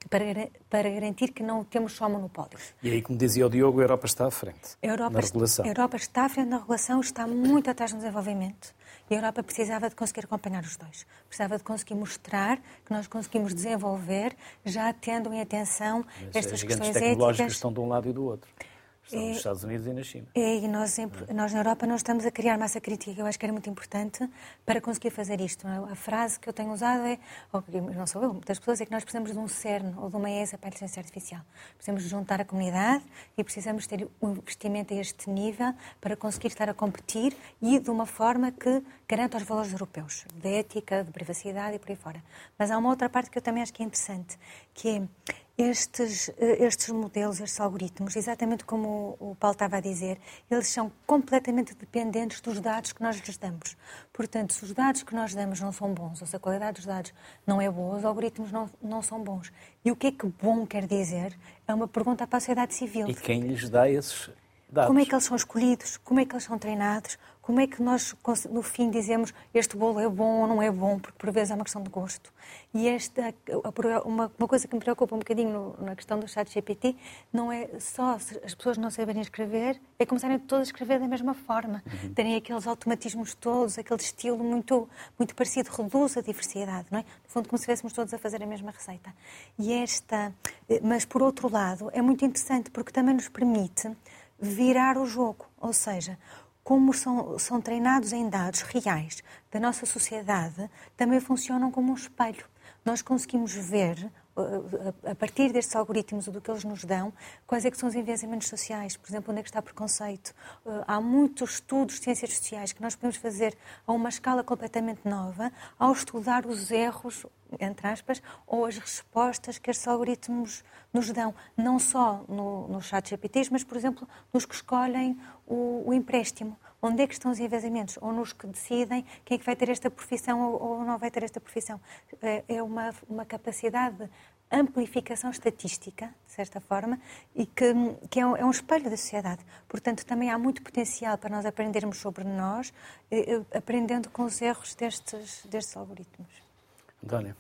Speaker 3: Para, para garantir que não temos só monopólios.
Speaker 1: E aí, como dizia o Diogo, a Europa está à frente
Speaker 3: A Europa,
Speaker 1: na regulação.
Speaker 3: a Europa está à frente na regulação, está muito atrás no desenvolvimento. E a Europa precisava de conseguir acompanhar os dois. Precisava de conseguir mostrar que nós conseguimos desenvolver, já tendo em atenção
Speaker 1: Mas
Speaker 3: estas
Speaker 1: as gigantes
Speaker 3: questões
Speaker 1: tecnológicas
Speaker 3: éticas.
Speaker 1: estão de um lado e do outro. Estão
Speaker 3: É-
Speaker 1: nos Estados Unidos e na China.
Speaker 3: É, E nós, sempre, nós na Europa não estamos a criar massa crítica, eu acho que era muito importante para conseguir fazer isto. é? A frase que eu tenho usado é, ou não sou eu, muitas pessoas, é que nós precisamos de um CERN ou de uma ESA para a inteligência artificial. Precisamos juntar a comunidade e precisamos ter um investimento a este nível para conseguir estar a competir e de uma forma que garanta os valores europeus, de ética, de privacidade e por aí fora. Mas há uma outra parte que eu também acho que é interessante, que é estes, eh, estes modelos, estes algoritmos, exatamente como o Paulo estava a dizer, eles são completamente dependentes dos dados que nós lhes damos. Portanto, se os dados que nós damos não são bons, ou se a qualidade dos dados não é boa, os algoritmos não, não são bons. E o que é que bom quer dizer? É uma pergunta para a sociedade civil.
Speaker 1: E quem lhes dá esses dados?
Speaker 3: Como é que eles são escolhidos? Como é que eles são treinados? Como é que nós, no fim, dizemos este bolo é bom ou não é bom? Porque, por vezes, é uma questão de gosto. E esta, uma, uma coisa que me preocupa um bocadinho no, na questão do chat GPT não é só as pessoas não saberem escrever, é começarem todas a escrever da mesma forma.
Speaker 1: Uhum.
Speaker 3: Terem aqueles automatismos todos, aquele estilo muito, muito parecido, reduz a diversidade, não é? No fundo, como se estivéssemos todos a fazer a mesma receita. E esta... Mas, por outro lado, é muito interessante porque também nos permite virar o jogo. Ou seja, como são, são treinados em dados reais da nossa sociedade, também funcionam como um espelho. Nós conseguimos ver a partir destes algoritmos, do que eles nos dão, quais é que são os enviesamentos sociais, por exemplo, onde é que está preconceito. Há muitos estudos de ciências sociais que nós podemos fazer a uma escala completamente nova ao estudar os erros, entre aspas, ou as respostas que estes algoritmos nos dão, não só no, no chat GPTs, mas, por exemplo, nos que escolhem o, o empréstimo. Onde é que estão os envezamentos? Ou nos que decidem quem é que vai ter esta profissão ou, não vai ter esta profissão? É, é uma, uma capacidade de amplificação estatística, de certa forma, e que, que é, um, é, um, espelho da sociedade. Portanto, também há muito potencial para nós aprendermos sobre nós, aprendendo com os erros destes, destes algoritmos.
Speaker 1: António,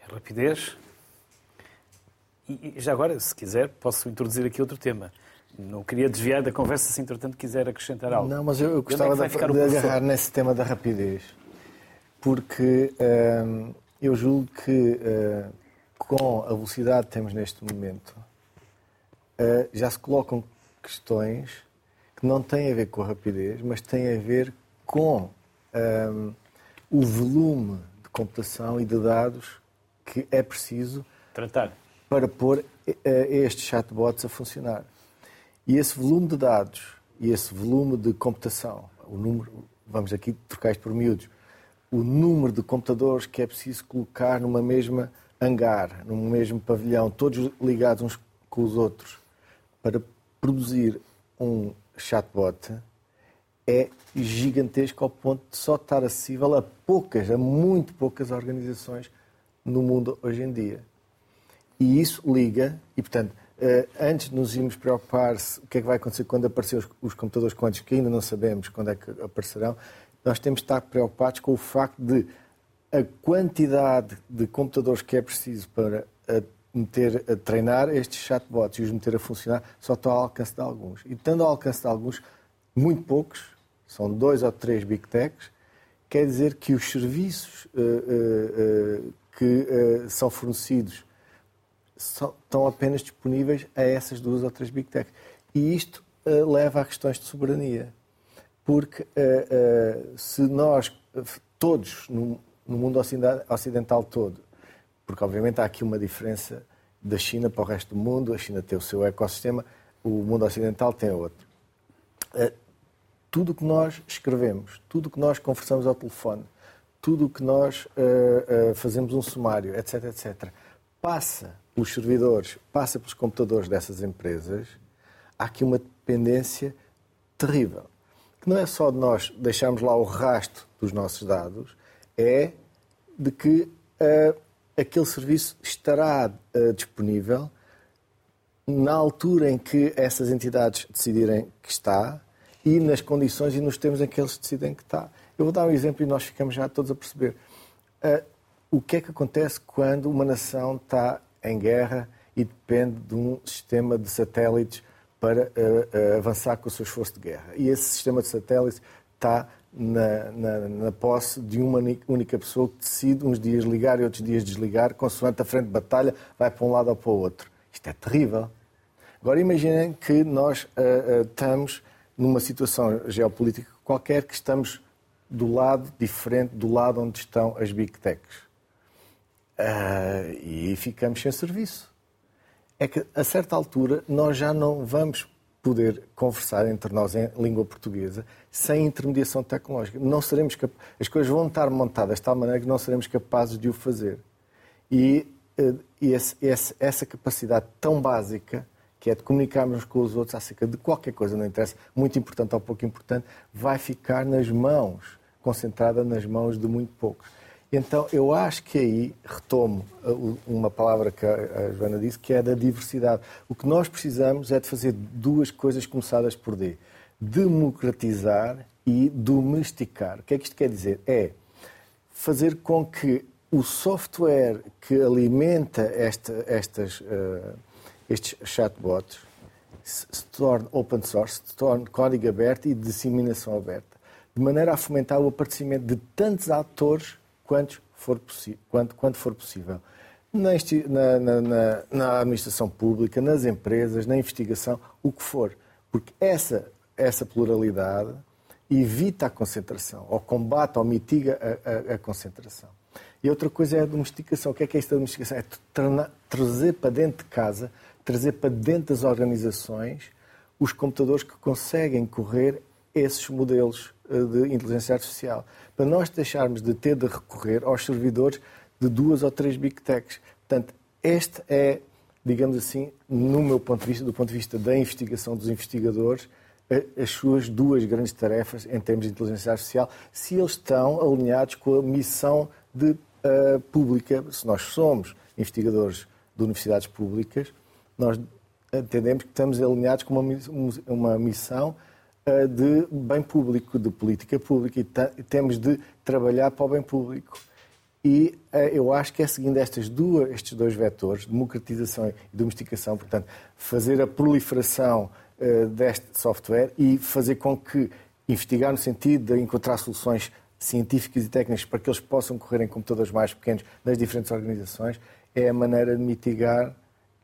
Speaker 1: é rapidez. E já agora, se quiser, posso introduzir aqui outro tema. Não queria desviar da conversa se, entretanto, quiser acrescentar algo.
Speaker 4: Não, mas eu, eu é gostava é de, de agarrar nesse tema da rapidez, porque hum, eu julgo que hum, com a velocidade que temos neste momento, hum, já se colocam questões que não têm a ver com a rapidez, mas têm a ver com hum, o volume de computação e de dados que é preciso
Speaker 1: tratar
Speaker 4: para pôr estes chatbots a funcionar. E esse volume de dados e esse volume de computação, o número, vamos aqui trocar isto por miúdos, o número de computadores que é preciso colocar numa mesma hangar, num mesmo pavilhão, todos ligados uns com os outros, para produzir um chatbot, é gigantesco ao ponto de só estar acessível a poucas, a muito poucas organizações no mundo hoje em dia. E isso liga, e portanto, antes de nos irmos preocupar se, o que é que vai acontecer quando aparecer os, os, computadores quânticos, que ainda não sabemos quando é que aparecerão, nós temos de estar preocupados com o facto de a quantidade de computadores que é preciso para a meter a treinar estes chatbots e os meter a funcionar só está ao alcance de alguns. E estando ao alcance de alguns, muito poucos, são dois ou três big techs, quer dizer que os serviços uh, uh, que são fornecidos estão apenas disponíveis a essas duas ou três big techs. E isto uh, leva a questões de soberania. Porque uh, uh, se nós, todos, no, no, mundo ocidental todo, porque obviamente há aqui uma diferença da China para o resto do mundo, a China tem o seu ecossistema, o mundo ocidental tem outro. tudo o que nós escrevemos, tudo o que nós conversamos ao telefone, tudo o que nós fazemos um sumário, etc., etc., passa pelos servidores, passa pelos computadores dessas empresas, há aqui uma dependência terrível. Que não é só de nós deixarmos lá o rastro dos nossos dados, é de que uh, aquele serviço estará uh, disponível na altura em que essas entidades decidirem que está e nas condições e nos termos em que eles decidem que está. Eu vou dar um exemplo e nós ficamos já todos a perceber. Uh, o que é que acontece quando uma nação está em guerra e depende de um sistema de satélites para uh, uh, avançar com o seu esforço de guerra. E esse sistema de satélites está na, na, na, posse de uma única pessoa que decide uns dias ligar e outros dias desligar, consoante a frente de batalha vai para um lado ou para o outro. Isto é terrível. Agora imaginem que nós uh, estamos numa situação geopolítica qualquer que estamos do lado diferente do lado onde estão as big techs. Uh, e ficamos sem serviço. É que, a certa altura, nós já não vamos poder conversar entre nós em língua portuguesa sem intermediação tecnológica. Não seremos cap... As coisas vão estar montadas de tal maneira que não seremos capazes de o fazer. E, uh, esse, esse, essa capacidade tão básica, que é de comunicarmos com os outros acerca de qualquer coisa, não interessa, muito importante ou pouco importante, vai ficar nas mãos, concentrada nas mãos de muito poucos. Então, eu acho que aí retomo uh, uma palavra que a Joana disse, que é da diversidade. O que nós precisamos é de fazer duas coisas começadas por D: democratizar e domesticar. O que é que isto quer dizer? É fazer com que o software que alimenta esta, estas, uh, estes chatbots se torne open source, se torne código aberto e disseminação aberta, de maneira a fomentar o aparecimento de tantos atores quanto for, quanto, quanto for possível. Na, na, na, na, administração pública, nas empresas, na investigação, o que for. Porque essa, essa pluralidade evita a concentração, ou combate ou mitiga a, a, a concentração. E outra coisa é a domesticação. O que é que é esta domesticação? É trazer para dentro de casa, trazer para dentro das organizações os computadores que conseguem correr esses modelos eh, de inteligência artificial. Para nós deixarmos de ter de recorrer aos servidores de duas ou três big techs. Portanto, este é, digamos assim, no meu ponto de vista, do ponto de vista da investigação dos investigadores, as suas duas grandes tarefas em termos de inteligência artificial, se eles estão alinhados com a missão de, uh, pública. Se nós somos investigadores de universidades públicas, nós entendemos que estamos alinhados com uma, uma missão de bem público, de política pública, e temos de trabalhar para o bem público. E uh, eu acho que é seguindo estas duas, estes dois vetores, democratização e domesticação, portanto, fazer a proliferação uh, deste software e fazer com que investigar no sentido de encontrar soluções científicas e técnicas para que eles possam correr em computadores mais pequenos nas diferentes organizações, é a maneira de mitigar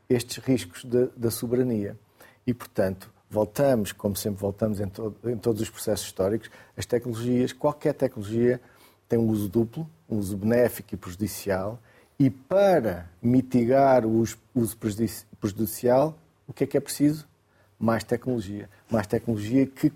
Speaker 4: estes riscos da soberania. E, portanto, voltamos, como sempre voltamos em, todo, em todos os processos históricos, as tecnologias, qualquer tecnologia tem um uso duplo, um uso benéfico e prejudicial, e para mitigar o uso prejudicial, o que é que é preciso? Mais tecnologia. Mais tecnologia que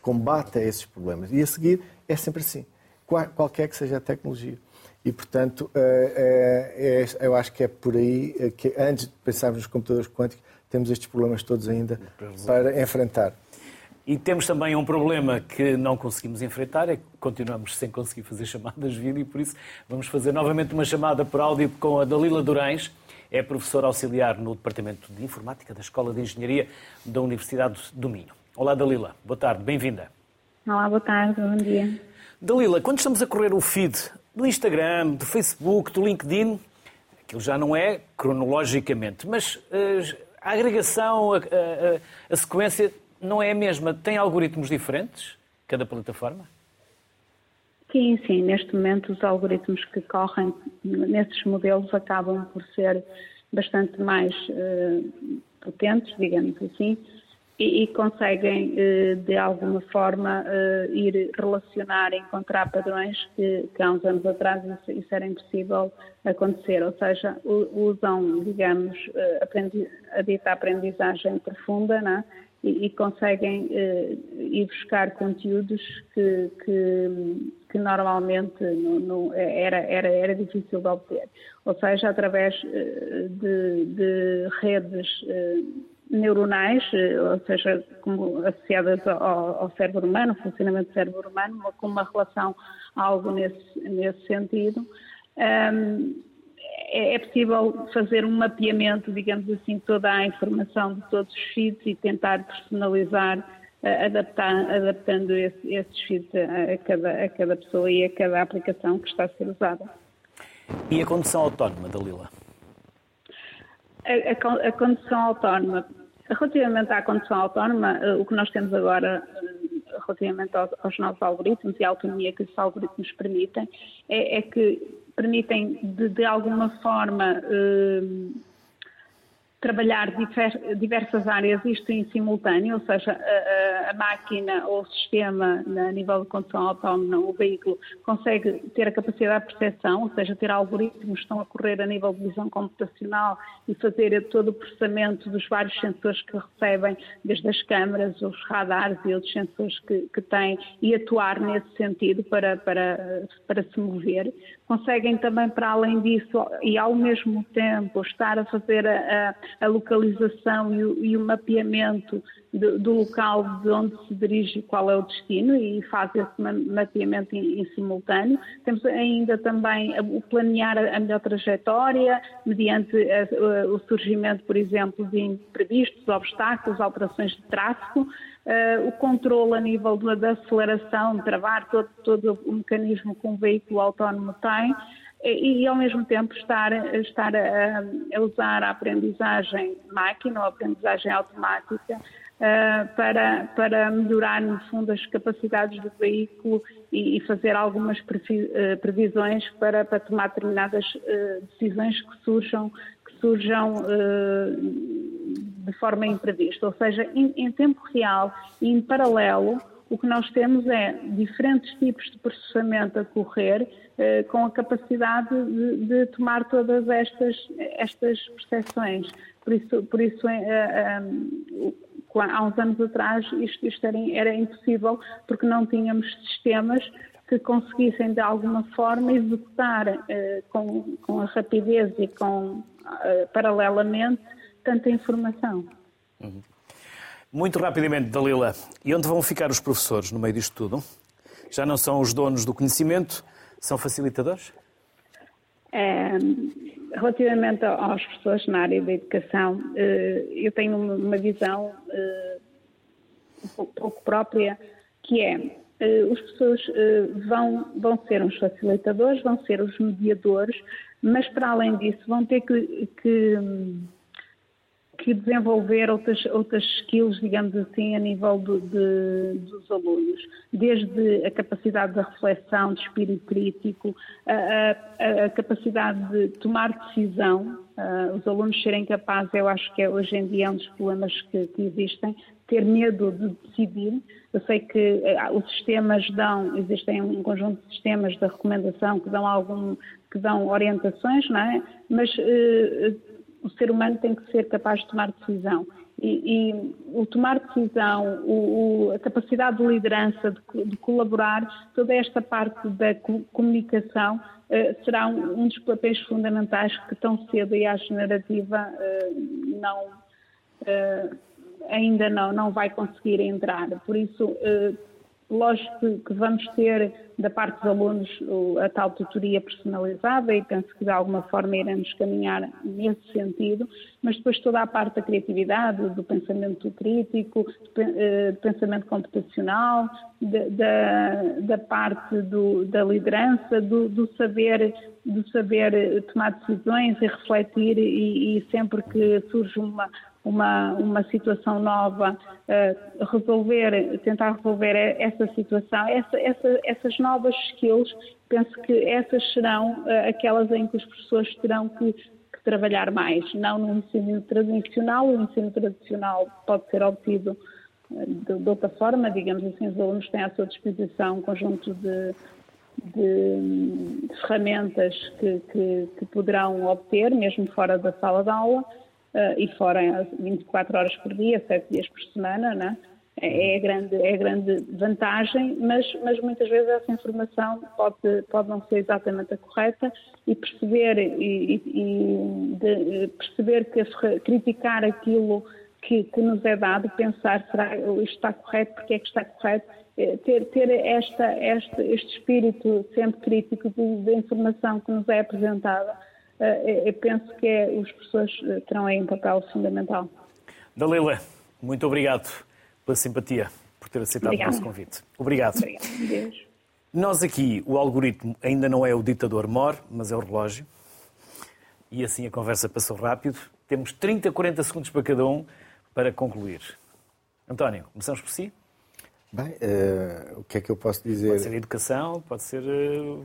Speaker 4: combata esses problemas. E a seguir é sempre assim, qualquer que seja a tecnologia. E, portanto, é, é, eu acho que é por aí que, antes de pensarmos nos computadores quânticos, temos estes problemas todos ainda para enfrentar.
Speaker 1: E temos também um problema que não conseguimos enfrentar, é que continuamos sem conseguir fazer chamadas vídeo e por isso vamos fazer novamente uma chamada por áudio com a Dalila Durães, é professora auxiliar no Departamento de Informática da Escola de Engenharia da Universidade do Minho. Olá Dalila, boa tarde, bem-vinda.
Speaker 6: Olá, boa tarde, bom dia.
Speaker 1: Dalila, quando estamos a correr o feed do Instagram, do Facebook, do LinkedIn, aquilo já não é cronologicamente, mas uh, a agregação, a, a, a sequência não é a mesma? Tem algoritmos diferentes, cada plataforma?
Speaker 6: Sim, sim. Neste momento, os algoritmos que correm nesses modelos acabam por ser bastante mais uh, potentes, digamos assim, e, e conseguem, uh, de alguma forma, uh, ir relacionar, encontrar padrões que, que, há uns anos atrás isso, era impossível acontecer. Ou seja, usam, digamos, a dita aprendizagem profunda, não é? e, e conseguem ir buscar conteúdos que, que, que normalmente não, não, era, era, era difícil de obter. Ou seja, através de, de, redes neuronais, ou seja, como associadas ao, ao, cérebro humano, ao funcionamento do cérebro humano, com uma relação algo nesse, nesse sentido. Um, é, é possível fazer um mapeamento, digamos assim, toda a informação de todos os feeds e tentar personalizar, eh, adaptar, adaptando esse, esses feeds a cada, a cada pessoa e a cada aplicação que está a ser usada.
Speaker 1: E a condução autónoma, Dalila?
Speaker 6: A, a, a condução autónoma. Relativamente à condução autónoma, eh, o que nós temos agora eh, relativamente aos, aos novos algoritmos e à autonomia que esses algoritmos permitem, é, é que permitem de, de alguma forma eh, trabalhar diversas áreas, isto em simultâneo, ou seja, a, a, máquina ou o sistema, a nível de condução autónoma, o veículo, consegue ter a capacidade de percepção, ou seja, ter algoritmos que estão a correr a nível de visão computacional e fazer todo o processamento dos vários sensores que recebem, desde as câmaras, os radares e outros sensores que, que têm, e atuar nesse sentido para, para, para se mover. Conseguem também, para além disso, e ao mesmo tempo, estar a fazer a, a localização e o, e o mapeamento do local de onde se dirige qual é o destino e faz esse mapeamento em, em simultâneo. Temos ainda também o planear a, melhor trajetória mediante a, o surgimento, por exemplo, de imprevistos, obstáculos, alterações de tráfego. Uh, o controle a nível da aceleração, travar todo, todo o mecanismo que um veículo autónomo tem e, ao mesmo tempo estar, estar a, a usar a aprendizagem máquina ou a aprendizagem automática para, para melhorar, no fundo, as capacidades do veículo e, fazer algumas uh, previsões para, para tomar determinadas uh, decisões que surjam, que surjam de forma imprevista. Ou seja, em, em tempo real e em paralelo, o que nós temos é diferentes tipos de processamento a correr eh, com a capacidade de, de, tomar todas estas, estas percepções. Por isso, por isso eh, eh, há uns anos atrás isto, isto era, era impossível porque não tínhamos sistemas que conseguissem de alguma forma executar eh, com, com a rapidez e com paralelamente tanta informação.
Speaker 1: Uhum. Muito rapidamente, Dalila, e onde vão ficar os professores no meio disto tudo? Já não são os donos do conhecimento, são facilitadores?
Speaker 6: É, relativamente aos professores na área da educação, eh, eu tenho uma visão eh, um pouco própria, que é eh, os professores vão, vão ser os facilitadores, vão ser os mediadores, mas para além disso vão ter que, que que desenvolver outras, outras skills, digamos assim, a nível de, de, dos alunos, desde a capacidade da reflexão, de espírito crítico, a, a, a capacidade de tomar decisão, uh, os alunos serem capazes, eu acho que é, hoje em dia é um dos problemas que, que existem, ter medo de decidir. Eu sei que uh, os sistemas dão, existem um conjunto de sistemas de recomendação que dão algum, que dão orientações, não é? Mas uh, o ser humano tem que ser capaz de tomar decisão. E, e o tomar decisão, o, o, a capacidade de liderança, de, de, colaborar, toda esta parte da comunicação uh, será um, um, dos papéis fundamentais que tão cedo e a generativa uh, não, uh, ainda não, não vai conseguir entrar. Por isso, Lógico que vamos ter da parte dos alunos a tal tutoria personalizada e penso que de alguma forma iremos caminhar nesse sentido, mas depois toda a parte da criatividade, do pensamento crítico, do eh, pensamento computacional, da, da parte do, da liderança, do, do, saber, do saber tomar decisões e refletir e, e sempre que surge uma, uma, uma situação nova, uh, resolver, tentar resolver essa situação, essa, essa, essas novas skills, penso que essas serão uh, aquelas em que os professores terão que, que, trabalhar mais, não no ensino tradicional, o ensino tradicional pode ser obtido uh, de, de, outra forma, digamos assim, os alunos têm à sua disposição um conjunto de, de, de ferramentas que, que, que poderão obter, mesmo fora da sala de aula, uh, e fora 24 horas por dia, 7 dias por semana, né? é, a grande, é a grande vantagem, mas, mas muitas vezes essa informação pode, pode não ser exatamente a correta e perceber, e, e de, perceber que criticar aquilo que, que, nos é dado, pensar será isto está correto, porque é que está correto, eh, ter, ter esta, esta, este espírito sempre crítico da informação que nos é apresentada eu penso que é, os professores eh, terão aí um papel fundamental.
Speaker 1: Dalila, muito obrigado pela simpatia, por ter aceitado Obrigada. o nosso convite. Obrigado. Obrigado. Nós aqui, o algoritmo ainda não é o ditador mor, mas é o relógio. E assim a conversa passou rápido. Temos 30, 40 segundos para cada um para concluir. António, começamos por si?
Speaker 4: Bem, uh, o que é que eu posso dizer?
Speaker 1: Pode ser educação, pode ser. Uh,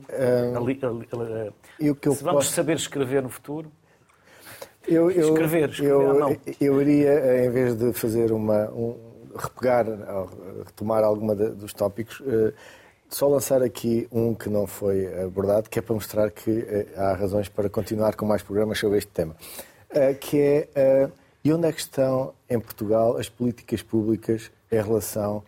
Speaker 1: ali, ali, que eu se vamos posso... saber escrever no futuro.
Speaker 4: Eu, eu, escrever, escrever eu, não. eu iria, em vez de fazer uma. Um, repegar, retomar alguma de, dos tópicos, uh, só lançar aqui um que não foi abordado, que é para mostrar que há razões para continuar com mais programas sobre este tema. que é. e onde é que estão, em Portugal, as políticas públicas em relação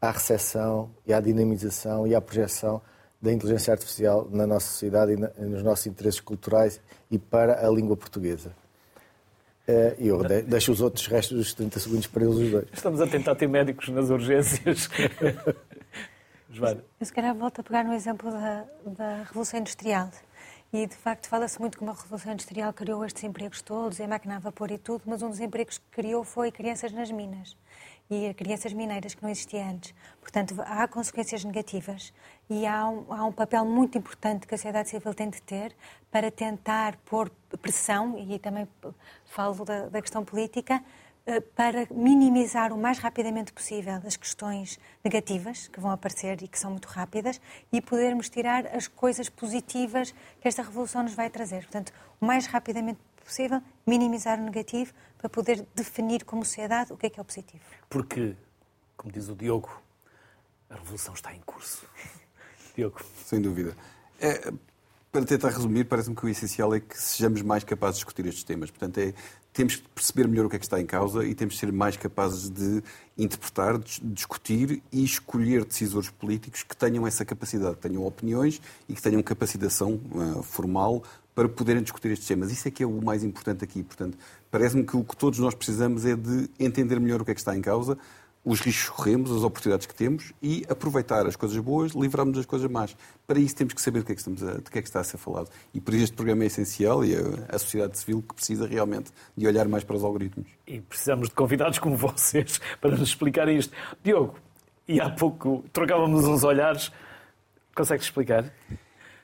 Speaker 4: à recepção e à dinamização e à projeção da inteligência artificial na nossa sociedade e nos nossos interesses culturais e para a língua portuguesa. Eh, e eu deixo os outros restos dos 30 segundos para eles os dois.
Speaker 1: Estamos a tentar ter médicos nas urgências.
Speaker 3: Joana. Eu se calhar volto a pegar no exemplo da, da Revolução Industrial. E, de facto, fala-se muito como a Revolução Industrial criou estes empregos todos, e a máquina a vapor e tudo, mas um dos empregos que criou foi crianças nas minas e crianças mineiras que não existia antes. Portanto, há consequências negativas e há um, há um, papel muito importante que a sociedade civil tem de ter para tentar pôr pressão, e também falo da, da questão política, eh, para minimizar o mais rapidamente possível as questões negativas que vão aparecer e que são muito rápidas e podermos tirar as coisas positivas que esta revolução nos vai trazer. Portanto, o mais rapidamente possível, minimizar o negativo para poder definir como sociedade o que é que é o positivo.
Speaker 1: Porque, como diz o Diogo, A revolução está em curso. Diogo.
Speaker 2: Sem dúvida. É, para tentar resumir, parece-me que o essencial é que sejamos mais capazes de discutir estes temas. Portanto, é, temos que perceber melhor o que é que está em causa e temos que ser mais capazes de interpretar, de discutir e escolher decisores políticos que tenham essa capacidade, que tenham opiniões e que tenham capacitação uh, formal para poderem discutir estes temas. Isso é que é o mais importante aqui. Portanto, parece-me que o que todos nós precisamos é de entender melhor o que é que está em causa, os riscos que corremos, as oportunidades que temos e aproveitar as coisas boas, livrarmos das coisas más. Para isso temos que saber do que é que, estamos a, de que é que está a ser falado. E por isso este programa é essencial e a, a sociedade civil que precisa realmente de olhar mais para os algoritmos.
Speaker 1: E precisamos de convidados como vocês para nos explicar isto. Diogo, e há pouco trocávamos uns olhares. Consegues explicar?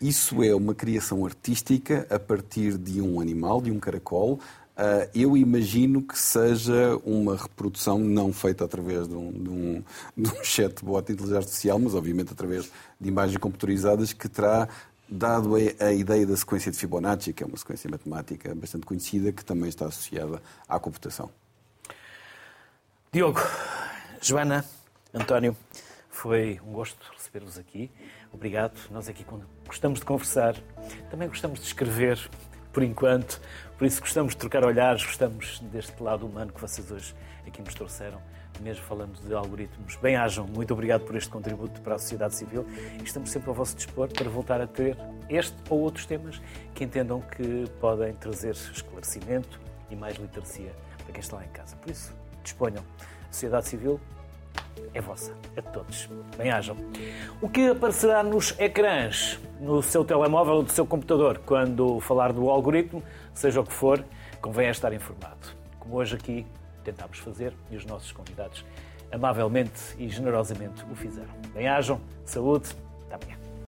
Speaker 2: Isso é uma criação artística a partir de um animal, de um caracol, Uh, eu imagino que seja uma reprodução não feita através de um, de um, de um chatbot de inteligência artificial, mas obviamente através de imagens computarizadas que terá dado a, a, ideia da sequência de Fibonacci, que é uma sequência matemática bastante conhecida, que também está associada à computação.
Speaker 1: Diogo, Joana, António, foi um gosto receber-vos aqui. Obrigado. Nós aqui gostamos de conversar, também gostamos de escrever, por enquanto. Por isso gostamos de trocar olhares, gostamos deste lado humano que vocês hoje aqui nos trouxeram, mesmo falando de algoritmos. Bem-ajam, muito obrigado por este contributo para a sociedade civil e estamos sempre ao vosso dispor para voltar a ter este ou outros temas que entendam que podem trazer esclarecimento e mais literacia para quem está lá em casa. Por isso, disponham. Sociedade civil é vossa, é de todos. Bem-ajam. O que aparecerá nos ecrãs, no seu telemóvel ou do seu computador, quando falar do algoritmo, seja o que for, convém estar informado. Como hoje aqui tentámos fazer e os nossos convidados amavelmente e generosamente o fizeram. Bem-ajam, saúde, até amanhã.